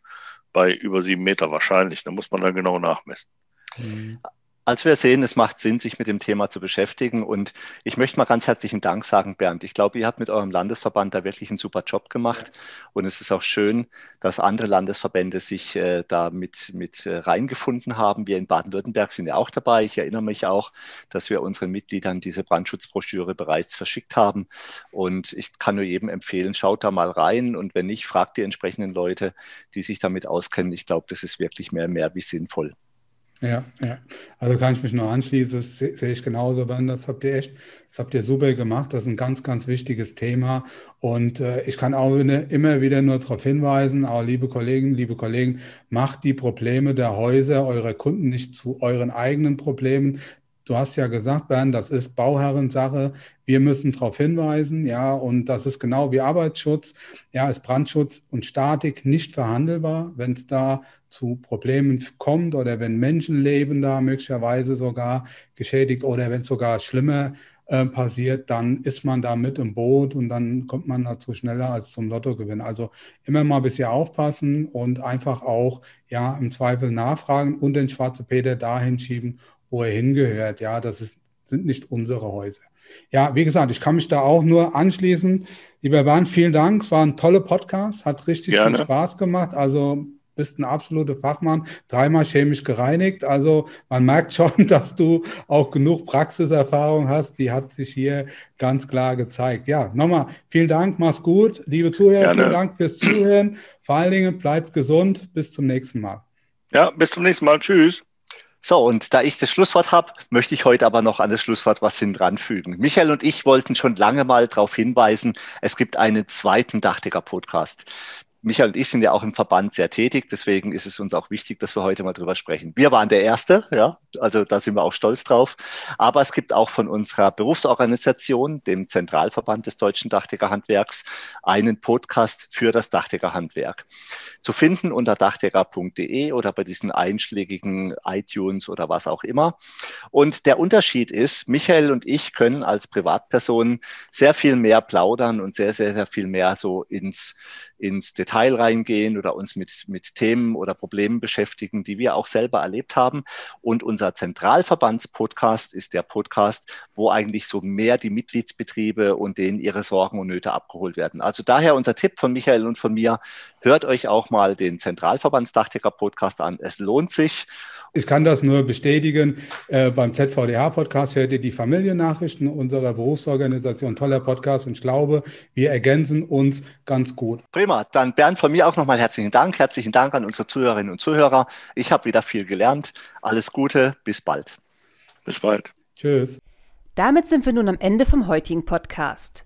bei über sieben Meter wahrscheinlich. Da muss man dann genau nachmessen. Mhm als wir sehen, es macht Sinn, sich mit dem Thema zu beschäftigen. Und ich möchte mal ganz herzlichen Dank sagen, Bernd. Ich glaube, ihr habt mit eurem Landesverband da wirklich einen super Job gemacht. Und es ist auch schön, dass andere Landesverbände sich äh, da mit, mit äh, reingefunden haben. Wir in Baden-Württemberg sind ja auch dabei. Ich erinnere mich auch, dass wir unseren Mitgliedern diese Brandschutzbroschüre bereits verschickt haben. Und ich kann nur jedem empfehlen, schaut da mal rein. Und wenn nicht, fragt die entsprechenden Leute, die sich damit auskennen. Ich glaube, das ist wirklich mehr, mehr wie sinnvoll. Ja, ja. Also kann ich mich nur anschließen, das sehe ich genauso, Ben. Das habt ihr echt, das habt ihr super gemacht. Das ist ein ganz, ganz wichtiges Thema. Und äh, ich kann auch immer wieder nur darauf hinweisen, auch liebe Kollegen, liebe Kollegen, macht die Probleme der Häuser eurer Kunden nicht zu euren eigenen Problemen. Du hast ja gesagt, Bernd, das ist Bauherrensache. Wir müssen darauf hinweisen, ja, und das ist genau wie Arbeitsschutz. Ja, ist Brandschutz und Statik nicht verhandelbar, wenn es da zu Problemen kommt oder wenn Menschenleben da möglicherweise sogar geschädigt oder wenn es sogar schlimmer äh, passiert, dann ist man da mit im Boot und dann kommt man dazu schneller als zum Lottogewinn. Also immer mal ein bisschen aufpassen und einfach auch ja im Zweifel nachfragen und den schwarzen Peter dahin schieben, wo er hingehört. Ja, das ist, sind nicht unsere Häuser. Ja, wie gesagt, ich kann mich da auch nur anschließen. Lieber Bernd, vielen Dank. Es war ein toller Podcast, hat richtig Gerne. viel Spaß gemacht. Also bist ein absoluter Fachmann, dreimal chemisch gereinigt. Also man merkt schon, dass du auch genug Praxiserfahrung hast. Die hat sich hier ganz klar gezeigt. Ja, nochmal vielen Dank, mach's gut. Liebe Zuhörer, Gerne. vielen Dank fürs Zuhören. Vor allen Dingen bleibt gesund. Bis zum nächsten Mal. Ja, bis zum nächsten Mal. Tschüss. So, und da ich das Schlusswort habe, möchte ich heute aber noch an das Schlusswort was hinranfügen. Michael und ich wollten schon lange mal darauf hinweisen, es gibt einen zweiten Dachdecker-Podcast. Michael und ich sind ja auch im Verband sehr tätig, deswegen ist es uns auch wichtig, dass wir heute mal drüber sprechen. Wir waren der Erste, ja, also da sind wir auch stolz drauf. Aber es gibt auch von unserer Berufsorganisation, dem Zentralverband des Deutschen Dachdeckerhandwerks, einen Podcast für das Dachdeckerhandwerk. Zu finden unter dachdecker.de oder bei diesen einschlägigen iTunes oder was auch immer. Und der Unterschied ist, Michael und ich können als Privatpersonen sehr viel mehr plaudern und sehr, sehr, sehr viel mehr so ins ins Detail reingehen oder uns mit, mit Themen oder Problemen beschäftigen, die wir auch selber erlebt haben. Und unser Zentralverbandspodcast ist der Podcast, wo eigentlich so mehr die Mitgliedsbetriebe und denen ihre Sorgen und Nöte abgeholt werden. Also daher unser Tipp von Michael und von mir, hört euch auch mal den Zentralverbandsdachdecker-Podcast an. Es lohnt sich. Ich kann das nur bestätigen. Äh, beim ZVDH-Podcast hört ihr die Familiennachrichten unserer Berufsorganisation. Toller Podcast und ich glaube, wir ergänzen uns ganz gut. Prima. Dann Bernd, von mir auch nochmal herzlichen Dank. Herzlichen Dank an unsere Zuhörerinnen und Zuhörer. Ich habe wieder viel gelernt. Alles Gute. Bis bald. Bis bald. Tschüss. Damit sind wir nun am Ende vom heutigen Podcast.